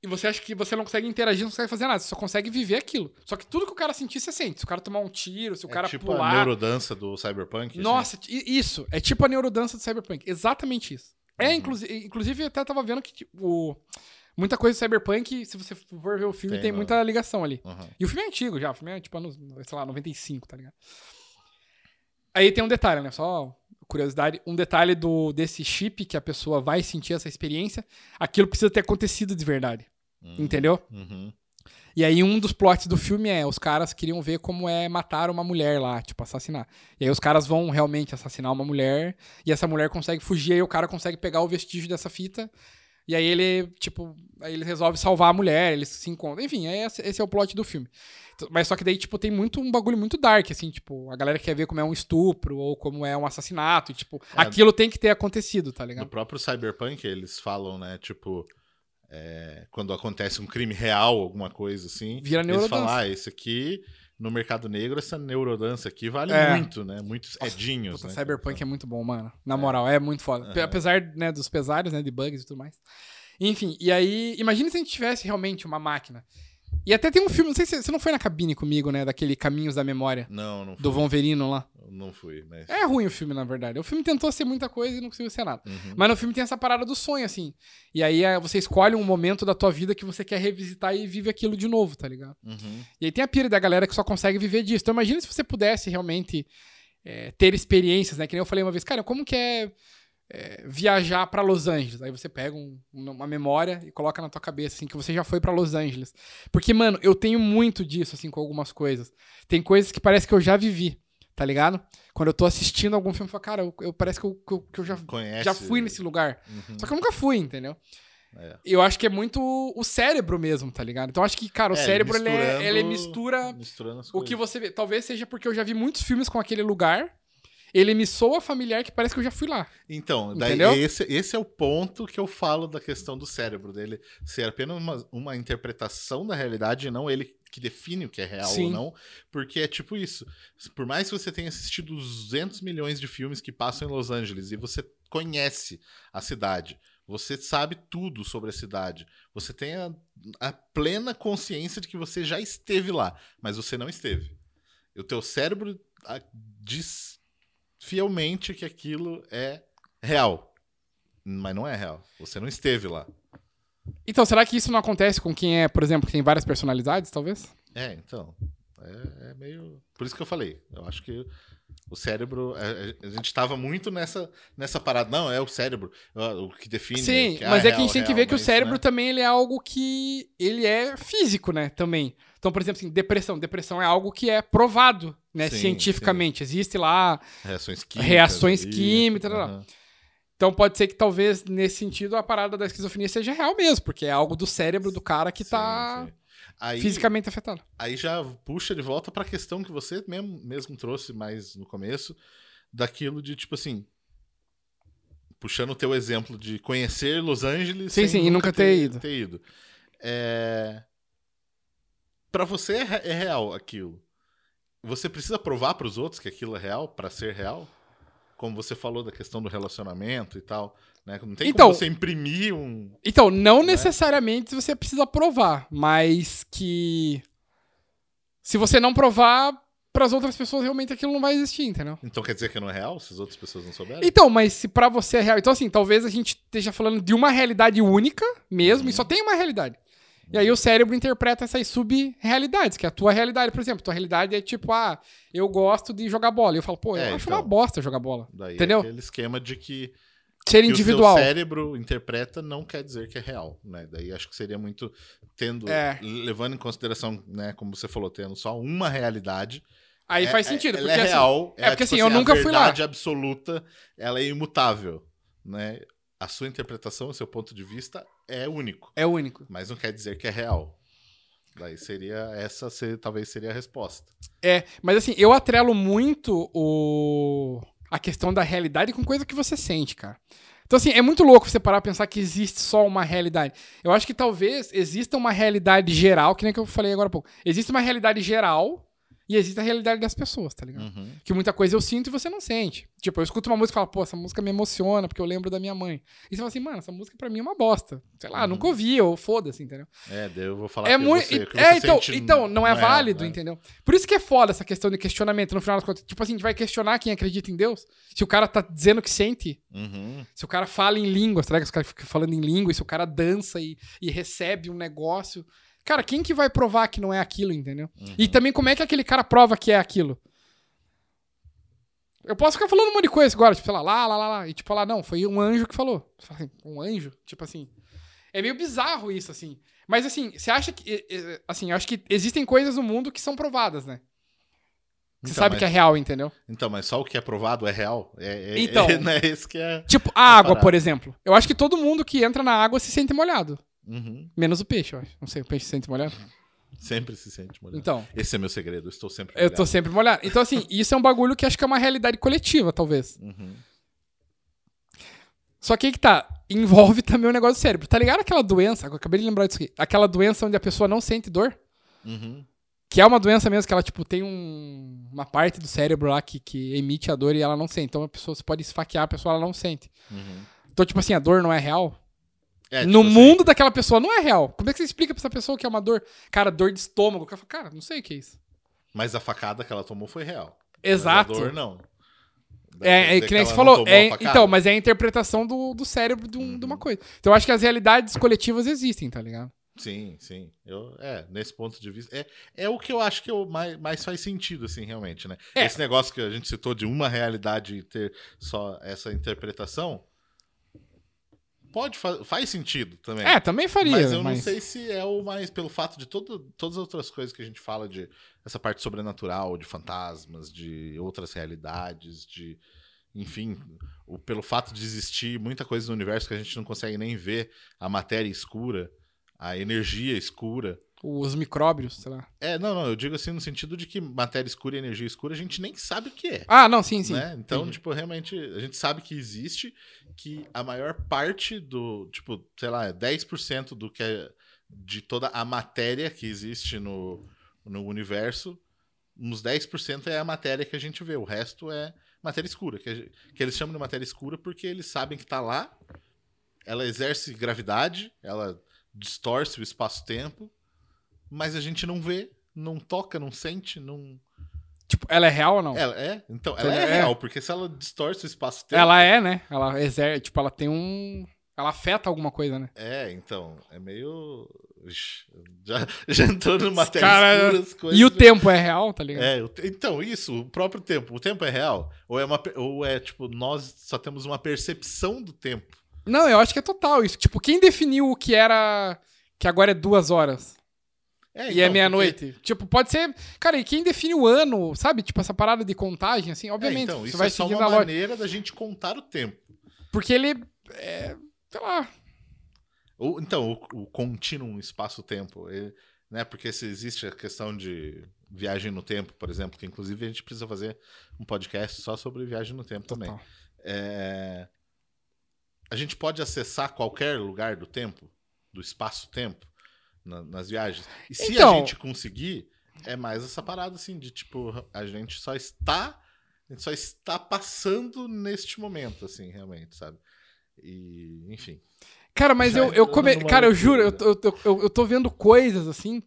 E você acha que você não consegue interagir, não consegue fazer nada, você só consegue viver aquilo. Só que tudo que o cara sentir, você sente. Se o cara tomar um tiro, se o É cara tipo a pular. neurodança do Cyberpunk. assim. Nossa, i- isso. É tipo a neurodança do Cyberpunk. Exatamente isso. É, Uhum. inclusive, inclusive, eu até tava vendo que tipo, o- muita coisa do Cyberpunk, se você for ver o filme, Tem tem, no- muita ligação ali. Aham. E o filme é antigo já, o filme é tipo anos, sei lá, 95, tá ligado? Aí tem um detalhe, né? Só curiosidade, um detalhe do desse chip que a pessoa vai sentir essa experiência, aquilo precisa ter acontecido de verdade. Uhum. Entendeu? Uhum. E aí um dos plots do filme é, os caras queriam ver como é matar uma mulher lá, tipo, assassinar. E aí os caras vão realmente assassinar uma mulher, e essa mulher consegue fugir, aí o cara consegue pegar o vestígio dessa fita, e aí ele, tipo, aí ele resolve salvar a mulher, eles se encontram. Enfim, é esse, esse é o plot do filme. Mas só que daí, tipo, tem muito um bagulho muito dark, assim, tipo, a galera quer ver como é um estupro, ou como é um assassinato, e, tipo, É. aquilo tem que ter acontecido, tá No ligado? próprio Cyberpunk, eles falam, né, tipo, é, quando acontece um crime real, alguma coisa assim, Vira eles neurodança. falam, ah, esse aqui, no mercado negro, essa neurodança aqui vale É. muito, né? Muitos edinhos, né? Cyberpunk é muito bom, mano. Na moral, é muito foda. Aham. Apesar, né, dos pesares, né, de bugs e tudo mais. Enfim, e aí, imagina se a gente tivesse realmente uma máquina. E até tem um filme, não sei se você não foi na cabine comigo, né, daquele Caminhos da Memória, Não, não fui. do Von Verino lá. Não fui, mas... É ruim o filme, na verdade. O filme tentou ser muita coisa e não conseguiu ser nada. Uhum. Mas no filme tem essa parada do sonho, assim. E aí é, você escolhe um momento da tua vida que você quer revisitar e vive aquilo de novo, tá ligado? Uhum. E aí tem a pira da galera que só consegue viver disso. Então imagina se você pudesse realmente é, ter experiências, né? Que nem eu falei uma vez, cara, como que é, é, viajar pra Los Angeles? Aí você pega um- uma memória e coloca na tua cabeça, assim, que você já foi pra Los Angeles. Porque, mano, eu tenho muito disso, assim, com algumas coisas. Tem coisas que parece que eu já vivi, tá ligado? Quando eu tô assistindo algum filme, eu falo, cara, eu, eu- parece que eu, que eu, que eu já, Conhece... já fui nesse lugar. Uhum. Só que eu nunca fui, entendeu? É. Eu acho que é muito o cérebro mesmo, tá ligado? Então eu acho que, cara, o É, cérebro, ele, é, ele mistura Misturando as o que você vê. Talvez seja porque eu já vi muitos filmes com aquele lugar. ele me soa familiar que parece que eu já fui lá. Então, daí Entendeu? esse, esse é o ponto que eu falo da questão do cérebro dele ser apenas uma, uma interpretação da realidade e não ele que define o que é real Sim. ou não, porque é tipo isso. Por mais que você tenha assistido 200 milhões de filmes que passam em Los Angeles e você conhece a cidade, você sabe tudo sobre a cidade, você tem a, a plena consciência de que você já esteve lá, mas você não esteve. O teu cérebro diz fielmente que aquilo é real. Mas não é real. Você não esteve lá. Então, será que isso não acontece com quem é, por exemplo, que tem várias personalidades, talvez? É, então. É, é meio. Por isso que eu falei. Eu acho que o cérebro. é- é- A gente tava muito nessa, nessa parada. Não, é o cérebro. ó, O que define. Sim, que, ah, mas é que a gente tem que ver que o mas, cérebro né? também ele é algo que ele é físico, né, também. Então, por exemplo, assim, depressão. Depressão é algo que é provado, né, Sim, cientificamente. Existe lá. Reações químicas. Reações químicas, tal, tal. aham. Então, pode ser que talvez nesse sentido a parada da esquizofrenia seja real mesmo, porque é algo do cérebro do cara que Sim, tá sim. Aí, fisicamente afetado. aí já puxa de volta pra questão que você mesmo, mesmo trouxe mais no começo, daquilo de tipo assim. Puxando o teu exemplo de conhecer Los Angeles Sim, sim, e nunca ter ido. ter ido. É... Para você é, é real aquilo. Você precisa provar para os outros que aquilo é real para ser real? Como você falou da questão do relacionamento e tal, né? Não tem Então- como você imprimir um Então, não Né? necessariamente você precisa provar, mas que se você não provar para as outras pessoas realmente aquilo não vai existir, entendeu? Então quer dizer que não é real, se as outras pessoas não souberem? Então, mas se pra você é real, então assim, talvez a gente esteja falando de uma realidade única mesmo, e Uhum. só tem uma realidade. E aí o cérebro interpreta essas sub-realidades, que é a tua realidade. Por exemplo, tua realidade é tipo, ah, eu gosto de jogar bola. E eu falo, pô, eu É, acho então. uma bosta jogar bola. Daí Entendeu? é aquele esquema de que Ser que individual. o cérebro interpreta não quer dizer que é real, né? Daí acho que seria muito tendo É. levando em consideração, né, como você falou, tendo só uma realidade. Aí é- faz é- sentido. Ela porque, é assim, real. é porque, assim, tipo eu nunca a fui lá. verdade absoluta, ela é imutável, né? A sua interpretação, o seu ponto de vista é único, é único. mas não quer dizer que é real. Daí seria essa, ser- talvez seria a resposta. É, mas assim, eu atrelo muito o... a questão da realidade com coisa que você sente, cara. Então, assim, é muito louco você parar pra pensar que existe só uma realidade. Eu acho que talvez exista uma realidade geral, que nem que eu falei agora há pouco. Existe uma realidade geral e existe a realidade das pessoas, tá ligado? Uhum. Que muita coisa eu sinto e você não sente. Tipo, eu escuto uma música e falo, pô, essa música me emociona porque eu lembro da minha mãe. E você fala assim, mano, essa música pra mim é uma bosta. Sei lá, Uhum. nunca ouvi, ou foda-se, entendeu? É, daí eu vou falar É que muito. você, que É, então, então, não é válido, né? entendeu? Por isso que é foda essa questão de questionamento, no final das contas. Tipo assim, a gente vai questionar quem acredita em Deus. Se o cara tá dizendo que sente, Uhum. se o cara fala em línguas, tá ligado? Se o cara fica falando em língua, e se o cara dança e, e recebe um negócio. Cara, quem que vai provar que não é aquilo, entendeu? Uhum. E também como é que aquele cara prova que é aquilo? Eu posso ficar falando um monte de coisa agora, tipo, sei lá, lá, lá, lá, lá. E tipo, falar, não, foi um anjo que falou. Assim, Um anjo? Tipo assim. É meio bizarro isso, assim. Mas assim, você acha que. Assim, eu acho que existem coisas no mundo que são provadas, né? Você Então, sabe mas- que é real, entendeu? Então, mas só o que é provado é real? É, é, Então. é, <laughs> né, esse que é... Tipo, a água, parada. por exemplo. Eu acho que todo mundo que entra na água se sente molhado. Uhum. Menos o peixe, eu acho. Não sei, o peixe se sente molhado? Sempre se sente molhado. Então. Esse é meu segredo, eu estou sempre Eu tô molhado. sempre molhado. Então, assim, <laughs> isso é um bagulho que acho que é uma realidade coletiva, talvez. Uhum. Só que aí que tá, envolve também o negócio do cérebro. Tá ligado aquela doença? Eu acabei de lembrar disso aqui. Aquela doença onde a pessoa não sente dor? Uhum. Que é uma doença mesmo que ela, tipo, tem um- uma parte do cérebro lá que, que emite a dor e ela não sente. Então a pessoa, você pode esfaquear, a pessoa ela não sente. Uhum. Então, tipo assim, a dor não é real. É, no tipo assim, mundo daquela pessoa não é real. Como é que você explica pra essa pessoa que é uma dor? Cara, dor de estômago. O cara fala, cara, não sei o que é isso. Mas a facada que ela tomou foi real. Exato. Mas a dor, não. É, é Da- que nem você falou. é- então, mas é a interpretação do, do cérebro de, um- de uma coisa. Então eu acho que as realidades coletivas existem, tá ligado? Sim, sim. Eu, é, nesse ponto de vista. É, é o que eu acho que eu mais, mais faz sentido, assim, realmente, né? É. Esse negócio que a gente citou de uma realidade e ter só essa interpretação. Pode fa faz sentido também. É, também faria. mas eu mas- não sei se é o mais pelo fato de todo, todas as outras coisas que a gente fala de essa parte sobrenatural, de fantasmas, de outras realidades, de enfim, o, pelo fato de existir muita coisa no universo que a gente não consegue nem ver, a matéria escura, a energia escura, Os micróbios, sei lá. É, não, não, eu digo assim no sentido de que matéria escura e energia escura a gente nem sabe o que é. Ah, não, sim, sim. né? Então, Entendi. tipo, realmente, a gente sabe que existe, que a maior parte do, tipo, sei lá, 10% do que é de toda a matéria que existe no, no universo, uns 10% é a matéria que a gente vê, o resto é matéria escura, que, que eles chamam de matéria escura porque eles sabem que tá lá, ela exerce gravidade, ela distorce o espaço-tempo, mas a gente não vê, não toca, não sente, não... Tipo, ela é real ou não? Ela é, então, ela é, É. real, porque se ela distorce o espaço-tempo... Ela é, né? Ela exerce, tipo, ela tem um. Ela afeta alguma coisa, né? É, então, é meio. Já, <laughs> já entrou no matéria Cara, escura, coisas. E o tempo é real, tá ligado? É, te- então, isso, o próprio tempo. O tempo é real? Ou é, uma, ou é tipo, nós só temos uma percepção do tempo? Não, eu acho que é total isso. Tipo, quem definiu o que era. Que agora é duas horas É, e é então, meia-noite? Tipo, pode ser. Cara, e quem define o ano, sabe? Tipo, essa parada de contagem, assim, porque- É, obviamente. então, você isso vai é só uma maneira da gente contar o tempo. Porque ele. É, sei lá. Ou, então, o, o contínuo espaço-tempo. Né? Porque se existe a questão de viagem no tempo, por exemplo, que inclusive a gente precisa fazer um podcast só sobre viagem no tempo também. Total. É, A gente pode acessar qualquer lugar do tempo, do espaço-tempo, na- nas viagens. E se Então- a gente conseguir, é mais essa parada assim de tipo, a gente só está. A gente só está passando neste momento, assim, realmente, sabe? E, enfim. Cara, mas Já eu, eu entrando come... Cara, eu juro, eu, eu, eu, eu tô vendo coisas assim,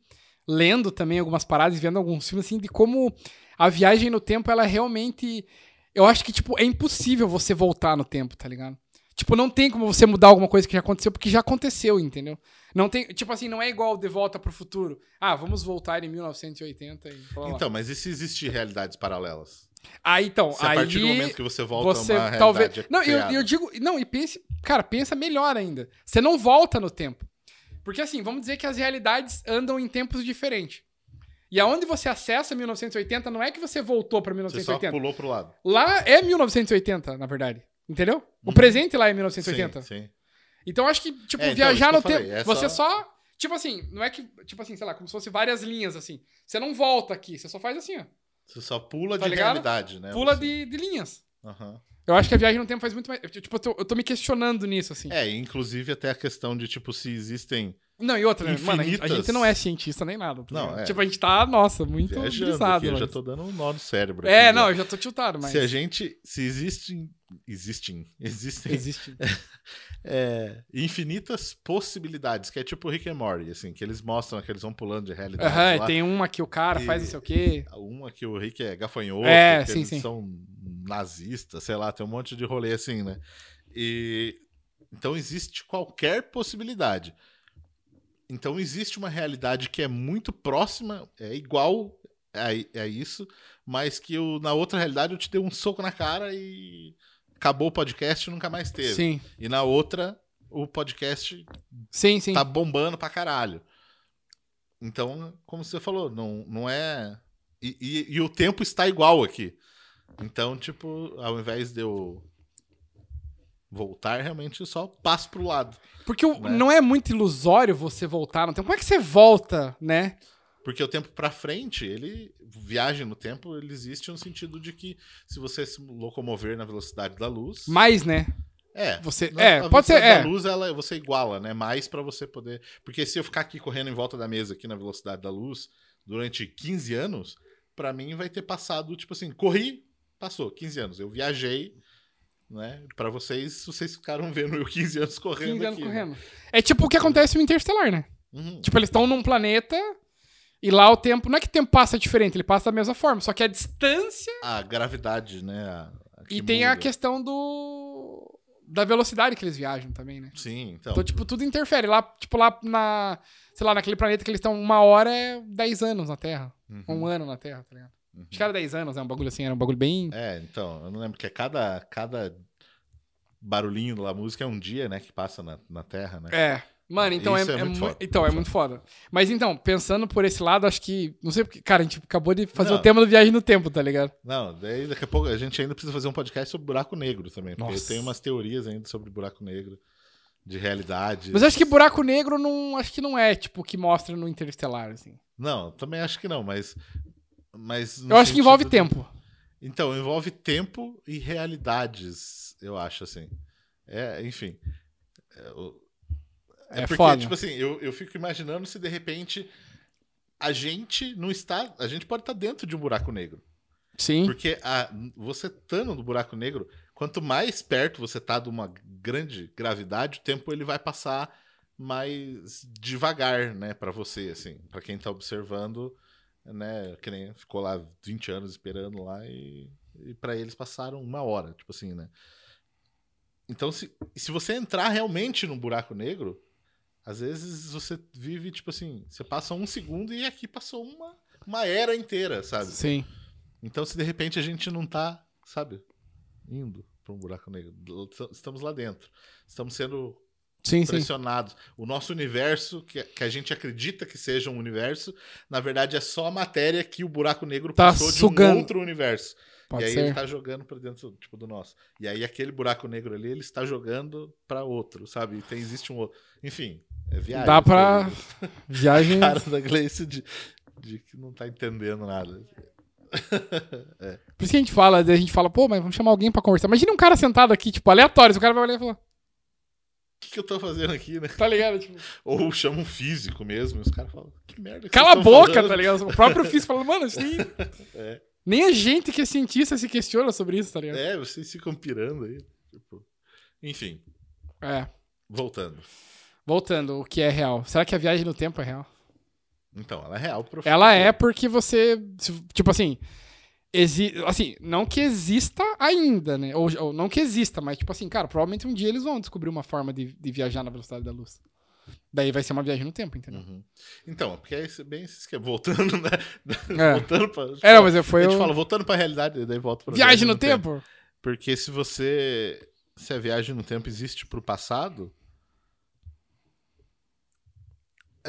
lendo também algumas paradas, vendo alguns filmes assim, de como a viagem no tempo, ela é realmente. Eu acho que, tipo, é impossível você voltar no tempo, tá ligado? Tipo, não tem como você mudar alguma coisa que já aconteceu, porque já aconteceu, entendeu? Não tem. Tipo assim, não é igual de volta pro futuro. Ah, vamos voltar em 1980 e. Então, mas e se existem realidades paralelas? aí então, Se a aí. partir do momento que você volta você uma talvez. é não, eu, eu digo. Não, e pense. Cara, pensa melhor ainda. Você não volta no tempo. Porque assim, vamos dizer que as realidades andam em tempos diferentes. E aonde você acessa 1980, não é que você voltou pra Você só 1980. pulou pro lado. Lá é 1980, na verdade. Entendeu? O Uhum. presente lá é 1980. Sim, sim. Então eu acho que, tipo, É, então, viajar no tempo. é você só- só... Tipo assim, não é que. Tipo assim, sei lá, como se fosse várias linhas assim. Você não volta aqui, você só faz assim, ó. Você só pula Tá de ligado? realidade, né? Pula Você- de, de linhas. Aham. Eu acho que a viagem no tempo faz muito mais. Tipo, eu tô, eu tô me questionando nisso, assim. É, inclusive até a questão de, tipo, se existem. Não, e outra, né? mano, a gente, a gente não é cientista nem nada. tá Não, é. Tipo, a gente tá, nossa, muito brisado. eu já tô dando um nó no cérebro. É, aqui, não, já. eu já tô tiltado, mas. Se a gente. Se existem. Existem. Existem Existe. <laughs> é, infinitas possibilidades, que é tipo Rick and Morty, assim, que eles mostram que eles vão pulando de realidade. Aham, tem uma que o cara faz não sei o quê. Uma que o Rick é gafanhoto, É, que sim, eles sim. são nazistas, sei lá, tem um monte de rolê assim, né? E então existe qualquer possibilidade. Então existe uma realidade que é muito próxima, é igual a, a isso, mas que eu, na outra realidade eu te dei um soco na cara e acabou o podcast e nunca mais teve. Sim, E na outra, o podcast sim, sim. tá bombando pra caralho. Então, como você falou, não, não é. E, e- e o tempo está igual aqui. Então, tipo, ao invés de eu voltar, realmente só passo pro lado. Porque o- né? não é muito ilusório você voltar no tempo. Como é que você volta, né? Porque o tempo pra frente, ele. Viagem no tempo, ele existe no sentido de que se você se locomover na velocidade da luz. Mais, né? É. Você- na- é, pode ser, é. da luz, ela, você iguala, né? Mais pra você poder. Porque se eu ficar aqui correndo em volta da mesa, aqui na velocidade da luz, durante 15 anos, pra mim vai ter passado, tipo assim, corri, passou 15 anos. Eu viajei, né? Pra vocês, vocês ficaram vendo eu <laughs> 15 anos correndo 15 anos aqui. né? correndo. É tipo o que acontece no Interstellar, né? Uhum. Tipo, eles estão num planeta e lá o tempo. Não é que o tempo passa diferente, ele passa da mesma forma. Só que a distância. A gravidade, né? a- a e tem a muda. questão do. Da velocidade que eles viajam também, né? Sim, então. Então, tipo, tudo interfere. Lá, tipo, lá na. Sei lá, naquele planeta que eles estão uma hora é 10 anos na Terra. Uhum, Um ano na Terra, tá ligado? Uhum. Acho que era 10 anos, né? Um bagulho assim, era um bagulho bem. É, então, eu não lembro que é cada, cada barulhinho da música é um dia, né, que passa na, na Terra, né? É. Mano, então é, Isso é é muito mu- foda, então, é muito muito foda. Mas então, pensando por esse lado, acho que. Não sei porque. Cara, a gente acabou de fazer Não. o tema do Viagem no Tempo, tá ligado? Não, daí daqui a pouco a gente ainda precisa fazer um podcast sobre buraco negro também, porque Nossa. tem umas teorias ainda sobre buraco negro de realidade. Mas acho que buraco negro não. Acho que não é, tipo, o que mostra no Interestelar, assim. Não, também acho que não, mas. Mas Eu acho que envolve tempo. Então, envolve tempo e realidades, eu acho, assim. É, enfim. É, é É porque, foda. tipo assim, eu, eu fico imaginando se de repente a gente não está. A gente pode estar dentro de um buraco negro. Sim. Porque a, você estando no buraco negro, quanto mais perto você tá de uma grande gravidade, o tempo ele vai passar mais devagar, né, para você, assim, para quem tá observando, né, que nem ficou lá 20 anos esperando lá e, e para eles passaram uma hora, tipo assim, né. Então, se, se você entrar realmente num buraco negro, às vezes você vive, tipo assim, você passa um segundo e aqui passou uma, uma era inteira, sabe? Sim. Então, se de repente a gente não tá, sabe, indo para um buraco negro, estamos lá dentro. Estamos sendo Sim, sim. pressionados. O nosso universo, que, que a gente acredita que seja um universo, na verdade é só a matéria que o buraco negro Tá de sugando. um outro universo. Pode e aí ser. ele tá jogando para dentro tipo do nosso. E aí aquele buraco negro ali, ele está jogando para outro, sabe? Tem existe um outro. Enfim, é viagem. Dá sabe? <laughs> Viagem. cara da Gleice de, de que não tá entendendo nada. <laughs> Por isso que a gente fala, a gente fala, pô, mas vamos chamar alguém pra conversar. Imagina um cara sentado aqui, tipo, aleatório. O cara vai olhar e falar, que, que eu tô fazendo aqui, né? tá ligado? Tipo, Ou chama um físico mesmo, e os caras falam, que merda que cala a boca, falando?" tá ligado? O próprio <laughs> físico fala, mano, isso nem. É. Nem a gente que é cientista se questiona sobre isso, tá ligado? É, vocês ficam pirando aí. tipo. Enfim, É. voltando. Voltando, o que é real? Será que a viagem no tempo é real? Então, ela é real pro Ela é porque você. Tipo assim. Exi assim, não que exista ainda, né? Ou, ou não que exista, mas tipo assim, cara, provavelmente um dia eles vão descobrir uma forma de, de viajar na velocidade da luz. Daí vai ser uma viagem no tempo, entendeu? Uhum. Então, porque é bem esse esquema. Voltando, né? <laughs> É. Voltando pra. É, não, mas eu- foi a gente o- fala, voltando pra realidade, daí volta pra Viagem no tempo? Porque se você. Se a viagem no tempo existe pro passado.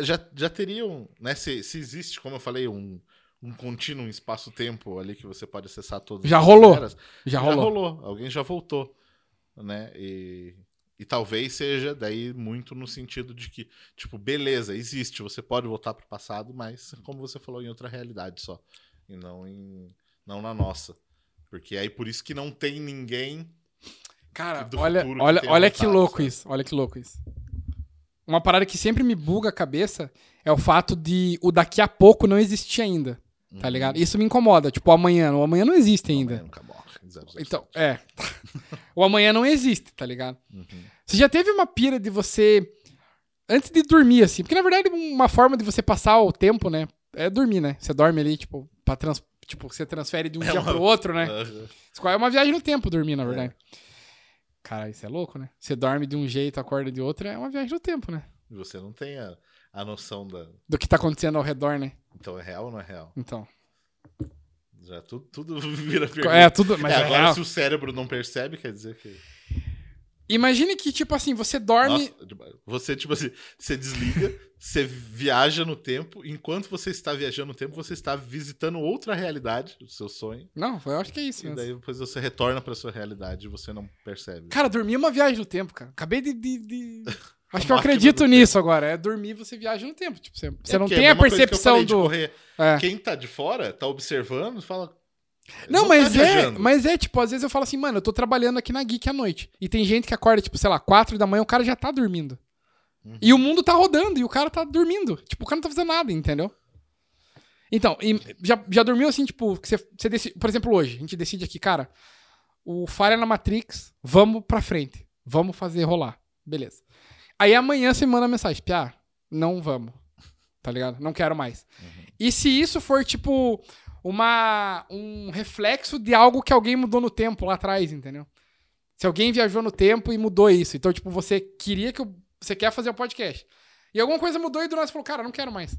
Já, já teriam. Né, se, se existe, como eu falei, um, um contínuo espaço-tempo ali que você pode acessar todas Já rolou. Já já rolou. rolou. Alguém já voltou. Né? E, e talvez seja daí muito no sentido de que, tipo, beleza, existe, você pode voltar pro passado, mas como você falou, em outra realidade só. E não, em, não na nossa. Porque aí por isso que não tem ninguém. Cara, do olha, futuro que olha, olha que louco sabe? isso. Olha que louco isso. Uma parada que sempre me buga a cabeça é o fato de o daqui a pouco não existir ainda. Uhum. Tá ligado? Isso me incomoda. Tipo, amanhã. O amanhã não existe ainda. Amanhã nunca morre. Então, é. <laughs> o amanhã não existe, tá ligado? Uhum. Você já teve uma pira de você. Antes de dormir, assim. Porque na verdade, uma forma de você passar o tempo, né? É dormir, né? Você dorme ali, tipo, pra trans... tipo você transfere de um É dia uma- pro outro, né? Isso É uma viagem no tempo dormir, na verdade. Cara, isso é louco, né? Você dorme de um jeito, acorda de outro, é uma viagem no tempo, né? E Você não tem a, a noção da. Do que tá acontecendo ao redor, né? Então é real ou não é real? Então. Já tudo, tudo <laughs> vira pergunta. É, tudo. Mas É, é agora, real. se o cérebro não percebe, quer dizer que. Imagine que, tipo assim, você dorme. Nossa, você, tipo assim, você desliga, <laughs> você viaja no tempo, enquanto você está viajando no tempo, você está visitando outra realidade do seu sonho, Não, eu acho que é isso e mesmo. daí depois você retorna para sua realidade e você não percebe. Cara, dormir é uma viagem no tempo, cara. Acabei de. de- de- <laughs> Acho que A eu acredito nisso agora. É dormir você viaja no tempo. Tipo, você, você É não tem é a que eu percepção do. correr. É. Quem tá de fora, tá observando, fala. Não, tá mas é, viajando. mas é, tipo, às vezes eu falo assim, mano, eu tô trabalhando aqui na Geek à noite. E tem gente que acorda, tipo, sei lá, 4 da manhã, o cara já tá dormindo. Uhum. E o mundo tá rodando e o cara tá dormindo. Tipo, o cara não tá fazendo nada, entendeu? Então, já, já dormiu assim, tipo, que você, você decide, por exemplo, hoje, a gente decide aqui, cara, o Falha na Matrix, vamos pra frente. Vamos fazer rolar. Beleza. Aí amanhã você manda mensagem, Piá, não vamos. Tá ligado? Não quero mais. E se isso for, tipo, uma, um reflexo de algo que alguém mudou no tempo lá atrás, entendeu? Se alguém viajou no tempo e mudou isso. Então, tipo, você queria que. o- Você quer fazer o podcast. E alguma coisa mudou e do nada você falou, cara, não quero mais.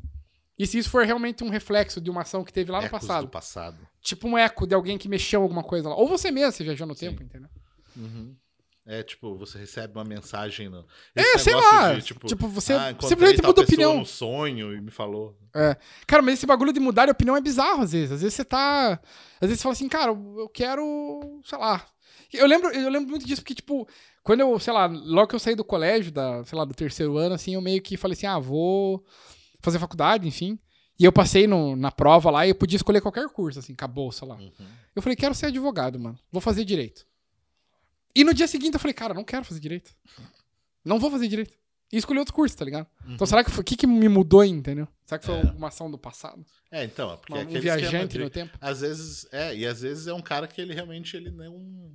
E se isso for realmente um reflexo de uma ação que teve lá no ecos passado? do passado. Tipo um eco de alguém que mexeu alguma coisa lá. Ou você mesmo, você viajou no tempo, entendeu? É, tipo, você recebe uma mensagem. No... É, Esse sei negócio lá. de, tipo, tipo, você ah, simplesmente muda opinião. no sonho e me falou. É. Cara, mas esse bagulho de mudar de opinião é bizarro às vezes. Às vezes você tá. Às vezes você fala assim, cara, eu quero. Sei lá. Eu lembro, eu lembro muito disso, porque, tipo, quando eu, sei lá, logo que eu saí do colégio, da, sei lá, do terceiro ano, assim, eu meio que falei assim, ah, vou fazer faculdade, enfim. E eu passei no- na prova lá e eu podia escolher qualquer curso, assim, com a bolsa lá. Uhum. Eu falei, quero ser advogado, mano. Vou fazer direito. E no dia seguinte eu falei, cara, não quero fazer direito. Não vou fazer direito. E escolhi outro curso, tá ligado? Então será que foi. O que, que me mudou entendeu? Será que foi Uhum. É. uma ação do passado? É, então, é porque Uma- é um viajante de- no tempo? Às vezes, é, e às vezes é um cara que ele realmente ele não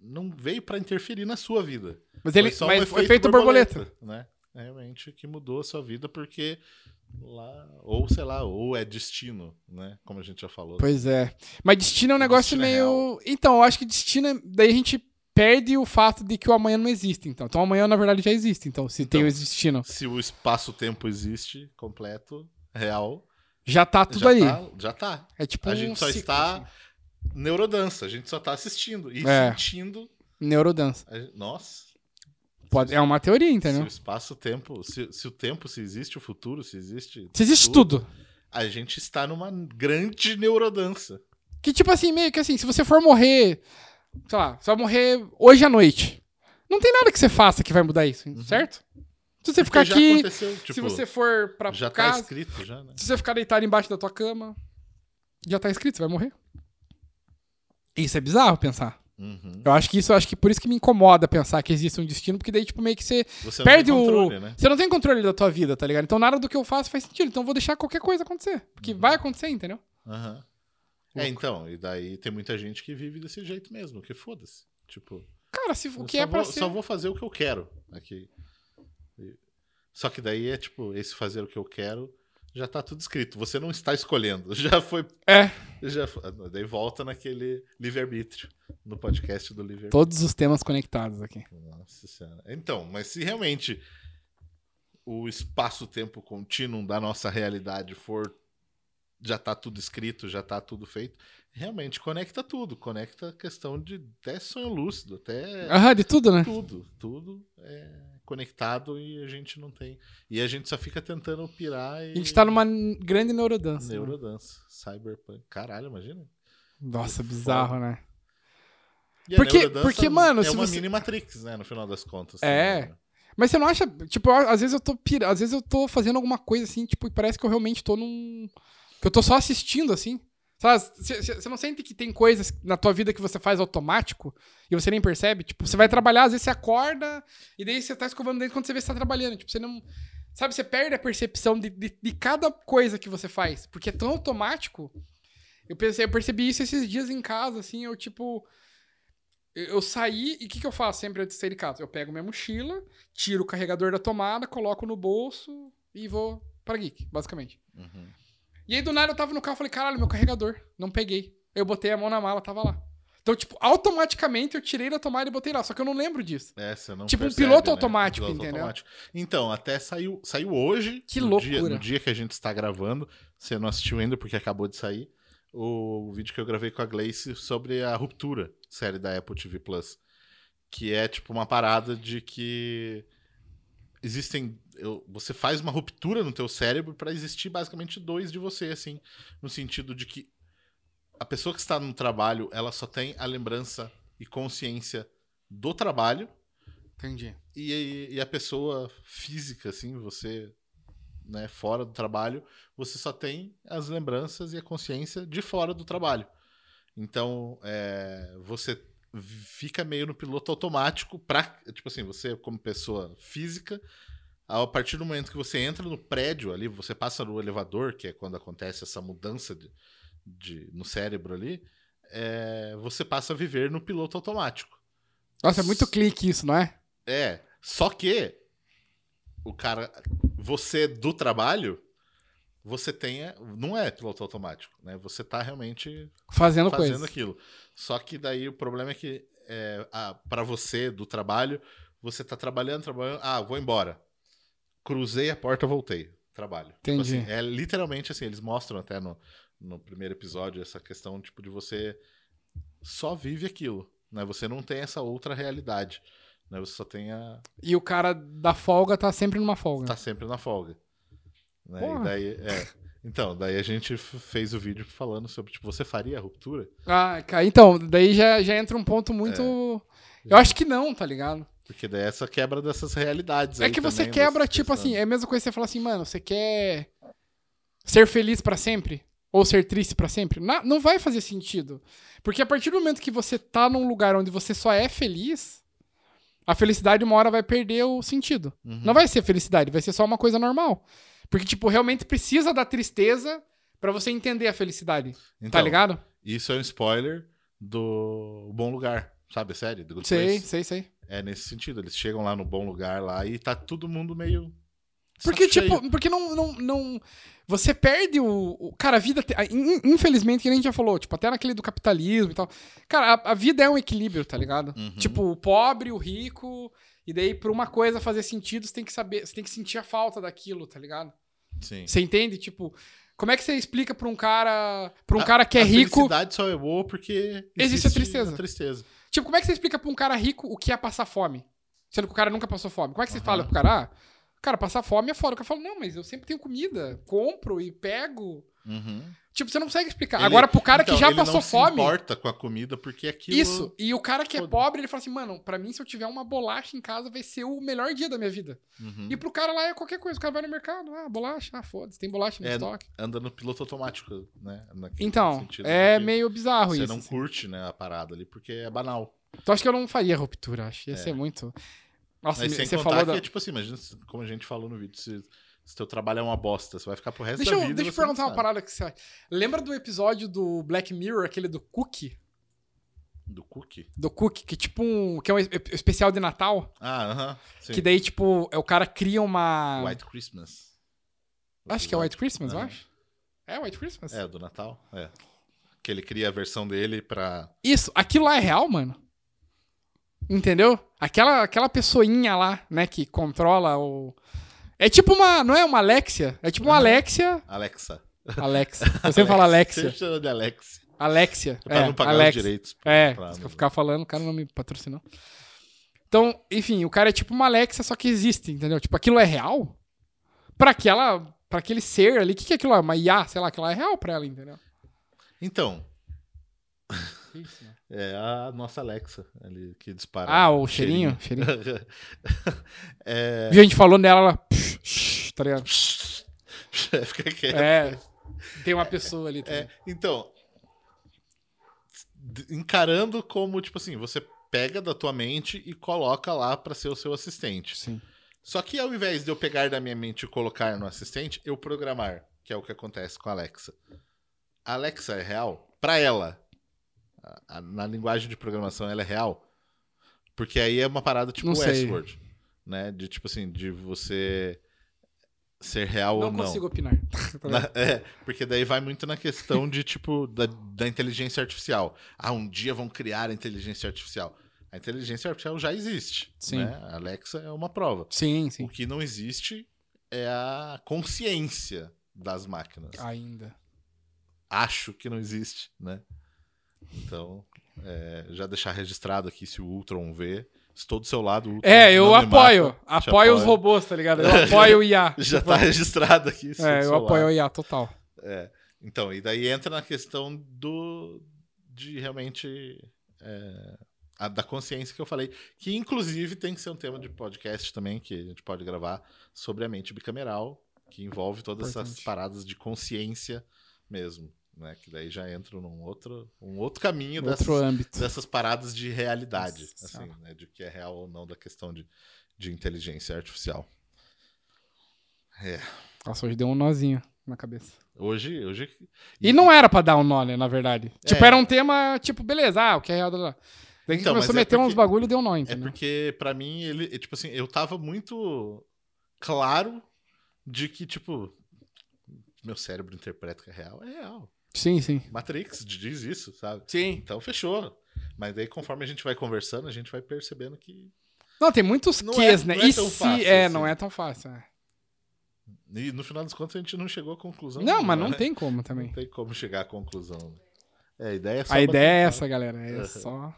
não veio pra interferir na sua vida. Mas ele. Foi só um mas foi efeito feito borboleta. né? É Realmente que mudou a sua vida porque lá ou sei lá, ou é destino, né? Como a gente já falou. Pois é. Mas destino é um negócio destino é meio. então, eu acho que destino. é- Daí a gente perde o fato de que o amanhã não existe. Então, então amanhã, na verdade, já existe. Então, se tem Então, o destino, Se o espaço-tempo existe completo, real, já tá tudo já aí. tá, já tá. É tipo A um gente só ciclo, está assim. neurodança, a gente só tá assistindo e É. sentindo. Neurodança. Nossa, Pode, é uma teoria, se entendeu? o espaço-tempo, se, se o tempo, se existe o futuro, se existe. Se existe tudo. A gente está numa grande neurodança. Que tipo assim, meio que assim, se você for morrer, sei lá, você vai morrer hoje à noite. Não tem nada que você faça que vai mudar isso, certo? Se você ficar Uhum. Porque aqui, tipo, se você for pra já tá casa, escrito já, né? se você ficar deitado embaixo da tua cama, já tá escrito, você vai morrer. Isso é bizarro pensar. Uhum. Eu acho que isso, eu acho que por isso que me incomoda pensar que existe um destino, porque daí, tipo, meio que você Você perde tem o. controle, né? Você não tem controle da tua vida, tá ligado? Então nada do que eu faço faz sentido. Então eu vou deixar qualquer coisa acontecer. Uhum. Porque vai acontecer, entendeu? Aham. É, então, e daí tem muita gente que vive desse jeito mesmo, que foda-se. Tipo, Cara, se, o que é pra vou, ser. só vou fazer o que eu quero aqui. Só que daí é tipo, esse fazer o que eu quero já tá tudo escrito. Você não está escolhendo. <laughs> Já foi. É, Já foi- daí volta naquele livre-arbítrio. No podcast do livre-arbítrio. todos os temas conectados aqui. Nossa senhora. Então, mas se realmente o espaço-tempo contínuo da nossa realidade for. Já tá tudo escrito, já tá tudo feito. Realmente conecta tudo. Conecta a questão de até sonho lúcido, até Aham, de tudo, né? tudo. Tudo é conectado e a gente não tem. E a gente só fica tentando pirar e. A gente tá numa grande neurodança. né? Neurodança. Cyberpunk. Caralho, imagina. Nossa, bizarro, né? E Porque- porque, mano, é uma você- mini Matrix, né? No final das contas. É. né? Mas você não acha, tipo, às vezes eu tô pira... às vezes eu tô fazendo alguma coisa assim, tipo, e parece que eu realmente tô num que eu tô só assistindo assim. Sabe, você não sente que tem coisas na tua vida que você faz automático e você nem percebe? Tipo, você vai trabalhar, às vezes você acorda e daí você tá escovando o dente quando você vê que você tá trabalhando. Tipo, você não. Sabe, você perde a percepção de, de, de cada coisa que você faz. Porque é tão automático. Eu, pensei, eu percebi isso esses dias em casa, assim, eu tipo. Eu saí e o que, que eu faço sempre antes de sair de casa? Eu pego minha mochila, tiro o carregador da tomada, coloco no bolso e vou pra Geek, basicamente. Uhum. E aí do nada eu tava no carro e falei, caralho, meu carregador, não peguei. Eu botei a mão na mala, tava lá. Então, tipo, automaticamente eu tirei da tomada e botei lá, só que eu não lembro disso. É, você não Tipo um percebe, piloto né? automático, Piloto entendeu? automático. Então, até saiu, saiu hoje. Que no Dia, loucura. no dia que a gente está gravando. Você não assistiu ainda porque acabou de sair. O, vídeo que eu gravei com a Gleice sobre a Ruptura, série da Apple TV Plus. Que é tipo uma parada de que existem. eu- você faz uma ruptura no teu cérebro para existir basicamente dois de você, assim. No sentido de que a pessoa que está no trabalho, ela só tem a lembrança e consciência do trabalho Entendi. e, e a pessoa física, assim, você, né, fora do trabalho, você só tem as lembranças e a consciência de fora do trabalho. Então, é, você fica meio no piloto automático pra, tipo assim, você como pessoa física, a partir do momento que você entra no prédio ali, você passa no elevador, que é quando acontece essa mudança de, de- no cérebro ali, é, você passa a viver no piloto automático. Nossa, é muito clique isso, não é? É, só que o cara, você do trabalho, você tenha, não é piloto automático, né? Você tá realmente Fazendo, fazendo coisa. aquilo. Só que daí o problema é que é, para você do trabalho, você tá trabalhando, trabalhando, ah, vou embora. Cruzei a porta, voltei. Trabalho. Tipo Entendi. assim, é literalmente assim, eles mostram até no, no primeiro episódio essa questão tipo de você só vive aquilo, né? Você não tem essa outra realidade, né? Você só tem a E o cara da folga tá sempre numa folga. tá sempre na folga. Né? Daí, é. Então, daí a gente fez o vídeo falando sobre, tipo, você faria a ruptura? Ah, cara, então, daí já, já entra um ponto muito. É. Eu acho que não, tá ligado? Porque daí é essa quebra dessas realidades É que você também, quebra, tipo questão. assim, é a mesma coisa que você fala assim, mano, você quer ser feliz pra sempre? Ou ser triste pra sempre? Na- não vai fazer sentido. Porque a partir do momento que você tá num lugar onde você só é feliz, a felicidade uma hora vai perder o sentido. Uhum. Não vai ser felicidade, vai ser só uma coisa normal. Porque, tipo, realmente precisa da tristeza pra você entender a felicidade. tá Então, ligado? Isso é um spoiler do Bom Lugar, sabe série? The Good Sei, Place? sei, sei. É nesse sentido, eles chegam lá no Bom Lugar lá e tá todo mundo meio... Porque, tipo, porque não, não, não. Você perde o. o- cara, a vida. te- Infelizmente, que a gente já falou, tipo, até naquele do capitalismo e tal. Cara, a, a vida é um equilíbrio, tá ligado? Uhum. Tipo, o pobre, o rico. E daí, pra uma coisa fazer sentido, você tem que saber. Você tem que sentir a falta daquilo, tá ligado? Sim. Você entende? Tipo, como é que você explica pra um cara. Pra um A- cara que é a rico. felicidade só é boa porque Existe a tristeza. a tristeza. Tipo, como é que você explica pra um cara rico o que é passar fome? Sendo que o cara nunca passou fome. Como é que você Aham. fala pro cara? Ah, cara, passar fome é foda. O cara fala, não, mas eu sempre tenho comida. Compro e pego. Uhum. Tipo, você não consegue explicar. Ele- Agora, pro cara Então, que já ele passou não se fome. importa com a comida porque aquilo... Isso. E o cara que é pobre, ele fala assim, mano, pra mim, se eu tiver uma bolacha em casa, vai ser o melhor dia da minha vida. Uhum. E pro cara lá é qualquer coisa. O cara vai no mercado, ah, bolacha, ah, foda-se, tem bolacha no É, estoque. Anda no piloto automático, né? Naquele Então, sentido é que meio bizarro Você isso. não assim. curte, né, a parada ali, porque é banal. Então acho que eu não faria ruptura, acho. Ia É. ser muito. Nossa, Mas me- sem você falou que da. é tipo assim, imagina, se- como a gente falou no vídeo, se, se teu trabalho é uma bosta, você vai ficar pro resto Deixa da eu, vida. deixa eu perguntar uma parada que você. Lembra do episódio do Black Mirror, aquele do Cookie? Do cookie? Do Cookie, que tipo um. que é um es- especial de Natal. Ah, aham. sim. Que daí, tipo, é o cara cria uma. White Christmas. Acho que é White Christmas, eu acho. É White Christmas? É, do Natal, é. Que ele cria a versão dele pra... Isso, aquilo lá é real, mano. Entendeu? Aquela, aquela pessoinha lá, né, que controla o. É tipo uma. Não é uma Alexia? É tipo uma. Alexia. Alexa. Alexa. Sempre falo Alexia. Você chama de Alex. Alexia. Pra é, não pagar Alex. os direitos. pra- É, pra- se eu ficar falando, o cara não me patrocinou. Então, enfim, o cara é tipo uma Alexa, só que existe, entendeu? Tipo, aquilo é real? Pra aquela. Pra aquele ser ali, o que, que é aquilo lá? Uma IA, sei lá, aquilo lá é real pra ela, entendeu? Então, Isso, né? É a nossa Alexa ali que dispara. Ah, o cheirinho? cheirinho. <laughs> é... Viu, a gente falou nela, ela. tá ligado? <laughs> Fica quieto. É. Tem uma pessoa ali. também. É, então, encarando como, tipo assim, você pega da tua mente e coloca lá pra ser o seu assistente. Sim. Só que ao invés de eu pegar da minha mente e colocar no assistente, eu programar, que é o que acontece com a Alexa. A Alexa é real? Pra ela, a- a- na linguagem de programação, ela é real? Porque aí é uma parada tipo Não. Westworld, né? De tipo assim, de você ser real Não ou não. consigo opinar. <laughs> Tá Na- é, porque daí vai muito na questão de, tipo, da, da inteligência artificial. Ah, um dia vão criar a inteligência artificial. A inteligência artificial já existe. Sim. Né? A Alexa é uma prova. sim, O sim. que não existe é a consciência das máquinas. Ainda. Acho que não existe, né? Então, é, já deixar registrado aqui se o Ultron vê. Estou do seu lado, Ultron. É, eu apoio. mata, apoio os robôs, tá ligado? Eu apoio o IA. <laughs> Já Tipo, tá registrado aqui. É, eu apoio lado. o IA, total. É, então, e daí entra na questão do de realmente é, a- da consciência que eu falei, que inclusive tem que ser um tema de podcast também que a gente pode gravar sobre a mente bicameral, que envolve todas essas Importante. paradas de consciência mesmo, né? Que daí já entra num outro um outro caminho Outro dessas, âmbito. dessas paradas de realidade, Nossa assim, né? De que é real ou não da questão de, de inteligência artificial. É. Nossa, hoje deu um nozinho na cabeça. Hoje, hoje E não era pra dar um nó, né, na verdade. Tipo, É. era um tema, tipo, beleza, ah, o que é real. blá, blá. Daí Então, começou a é meter uns porque- bagulho deu nó, É entendeu? porque, pra mim, ele, é, tipo assim, eu tava muito claro de que, tipo, meu cérebro interpreta que é real. É real. Sim, sim. Matrix diz isso, sabe? Sim. Então, fechou. Mas daí, conforme a gente vai conversando, a gente vai percebendo que. Não, tem muitos Não ques, é- né? não é e tão se. fácil é, assim. não é tão fácil. é. E no final das contas, a gente não chegou à conclusão. Não, mas nenhuma, não né? tem como Não também. tem como chegar à conclusão. É, a ideia é só. A ideia é essa, galera. É só.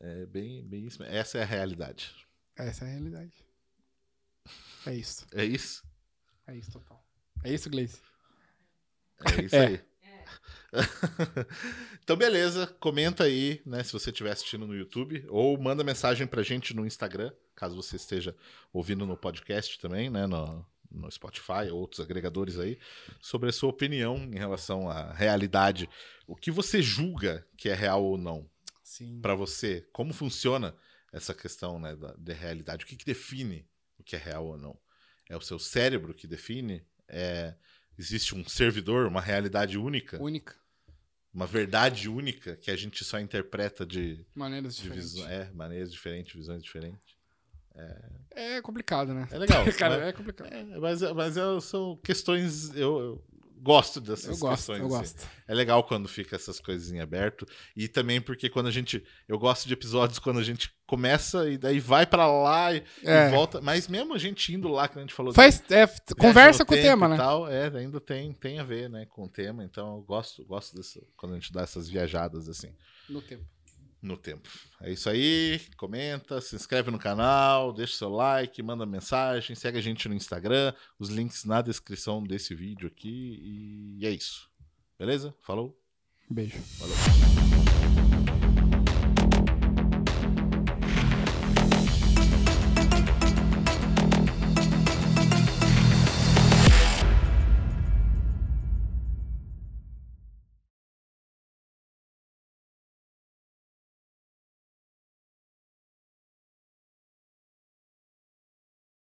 É bem, bem isso. Essa é a realidade. Essa é a realidade. É isso. É isso? É isso, total. É isso, Gleice. É isso É. aí. <laughs> então, beleza. Comenta aí, né, se você estiver assistindo no YouTube, ou manda mensagem pra gente no Instagram, caso você esteja ouvindo no podcast também, né, no, no Spotify ou outros agregadores aí, sobre a sua opinião em relação à realidade. O que você julga que é real ou não Sim. pra você? Como funciona essa questão, né, da, da realidade? O que, que define o que é real ou não? É o seu cérebro que define? É, existe um servidor, uma realidade única? Única. uma verdade única que a gente só interpreta de, Maneiras de diferentes. visões, é, maneiras diferentes, visões diferentes. É complicado, né? É legal. <laughs> Cara, né? é complicado. É, mas mas é- são questões. Eu, eu gosto dessas Eu gosto, questões. eu assim. gosto. É legal quando fica essas coisas em aberto. E também porque quando a gente. Eu gosto de episódios quando a gente começa e daí vai pra lá e, e É. volta. Mas mesmo a gente indo lá, que a gente falou. Faz, é, conversa com o tema, e né? Tal, é, ainda tem, tem a ver, né, com o tema. Então eu gosto, gosto dessa, quando a gente dá essas viajadas assim. No tempo. No tempo. É isso aí. Comenta, se inscreve no canal, deixa seu like, manda mensagem, segue a gente no Instagram, os links na descrição desse vídeo aqui. E é isso. Beleza? Falou? Beijo. Valeu.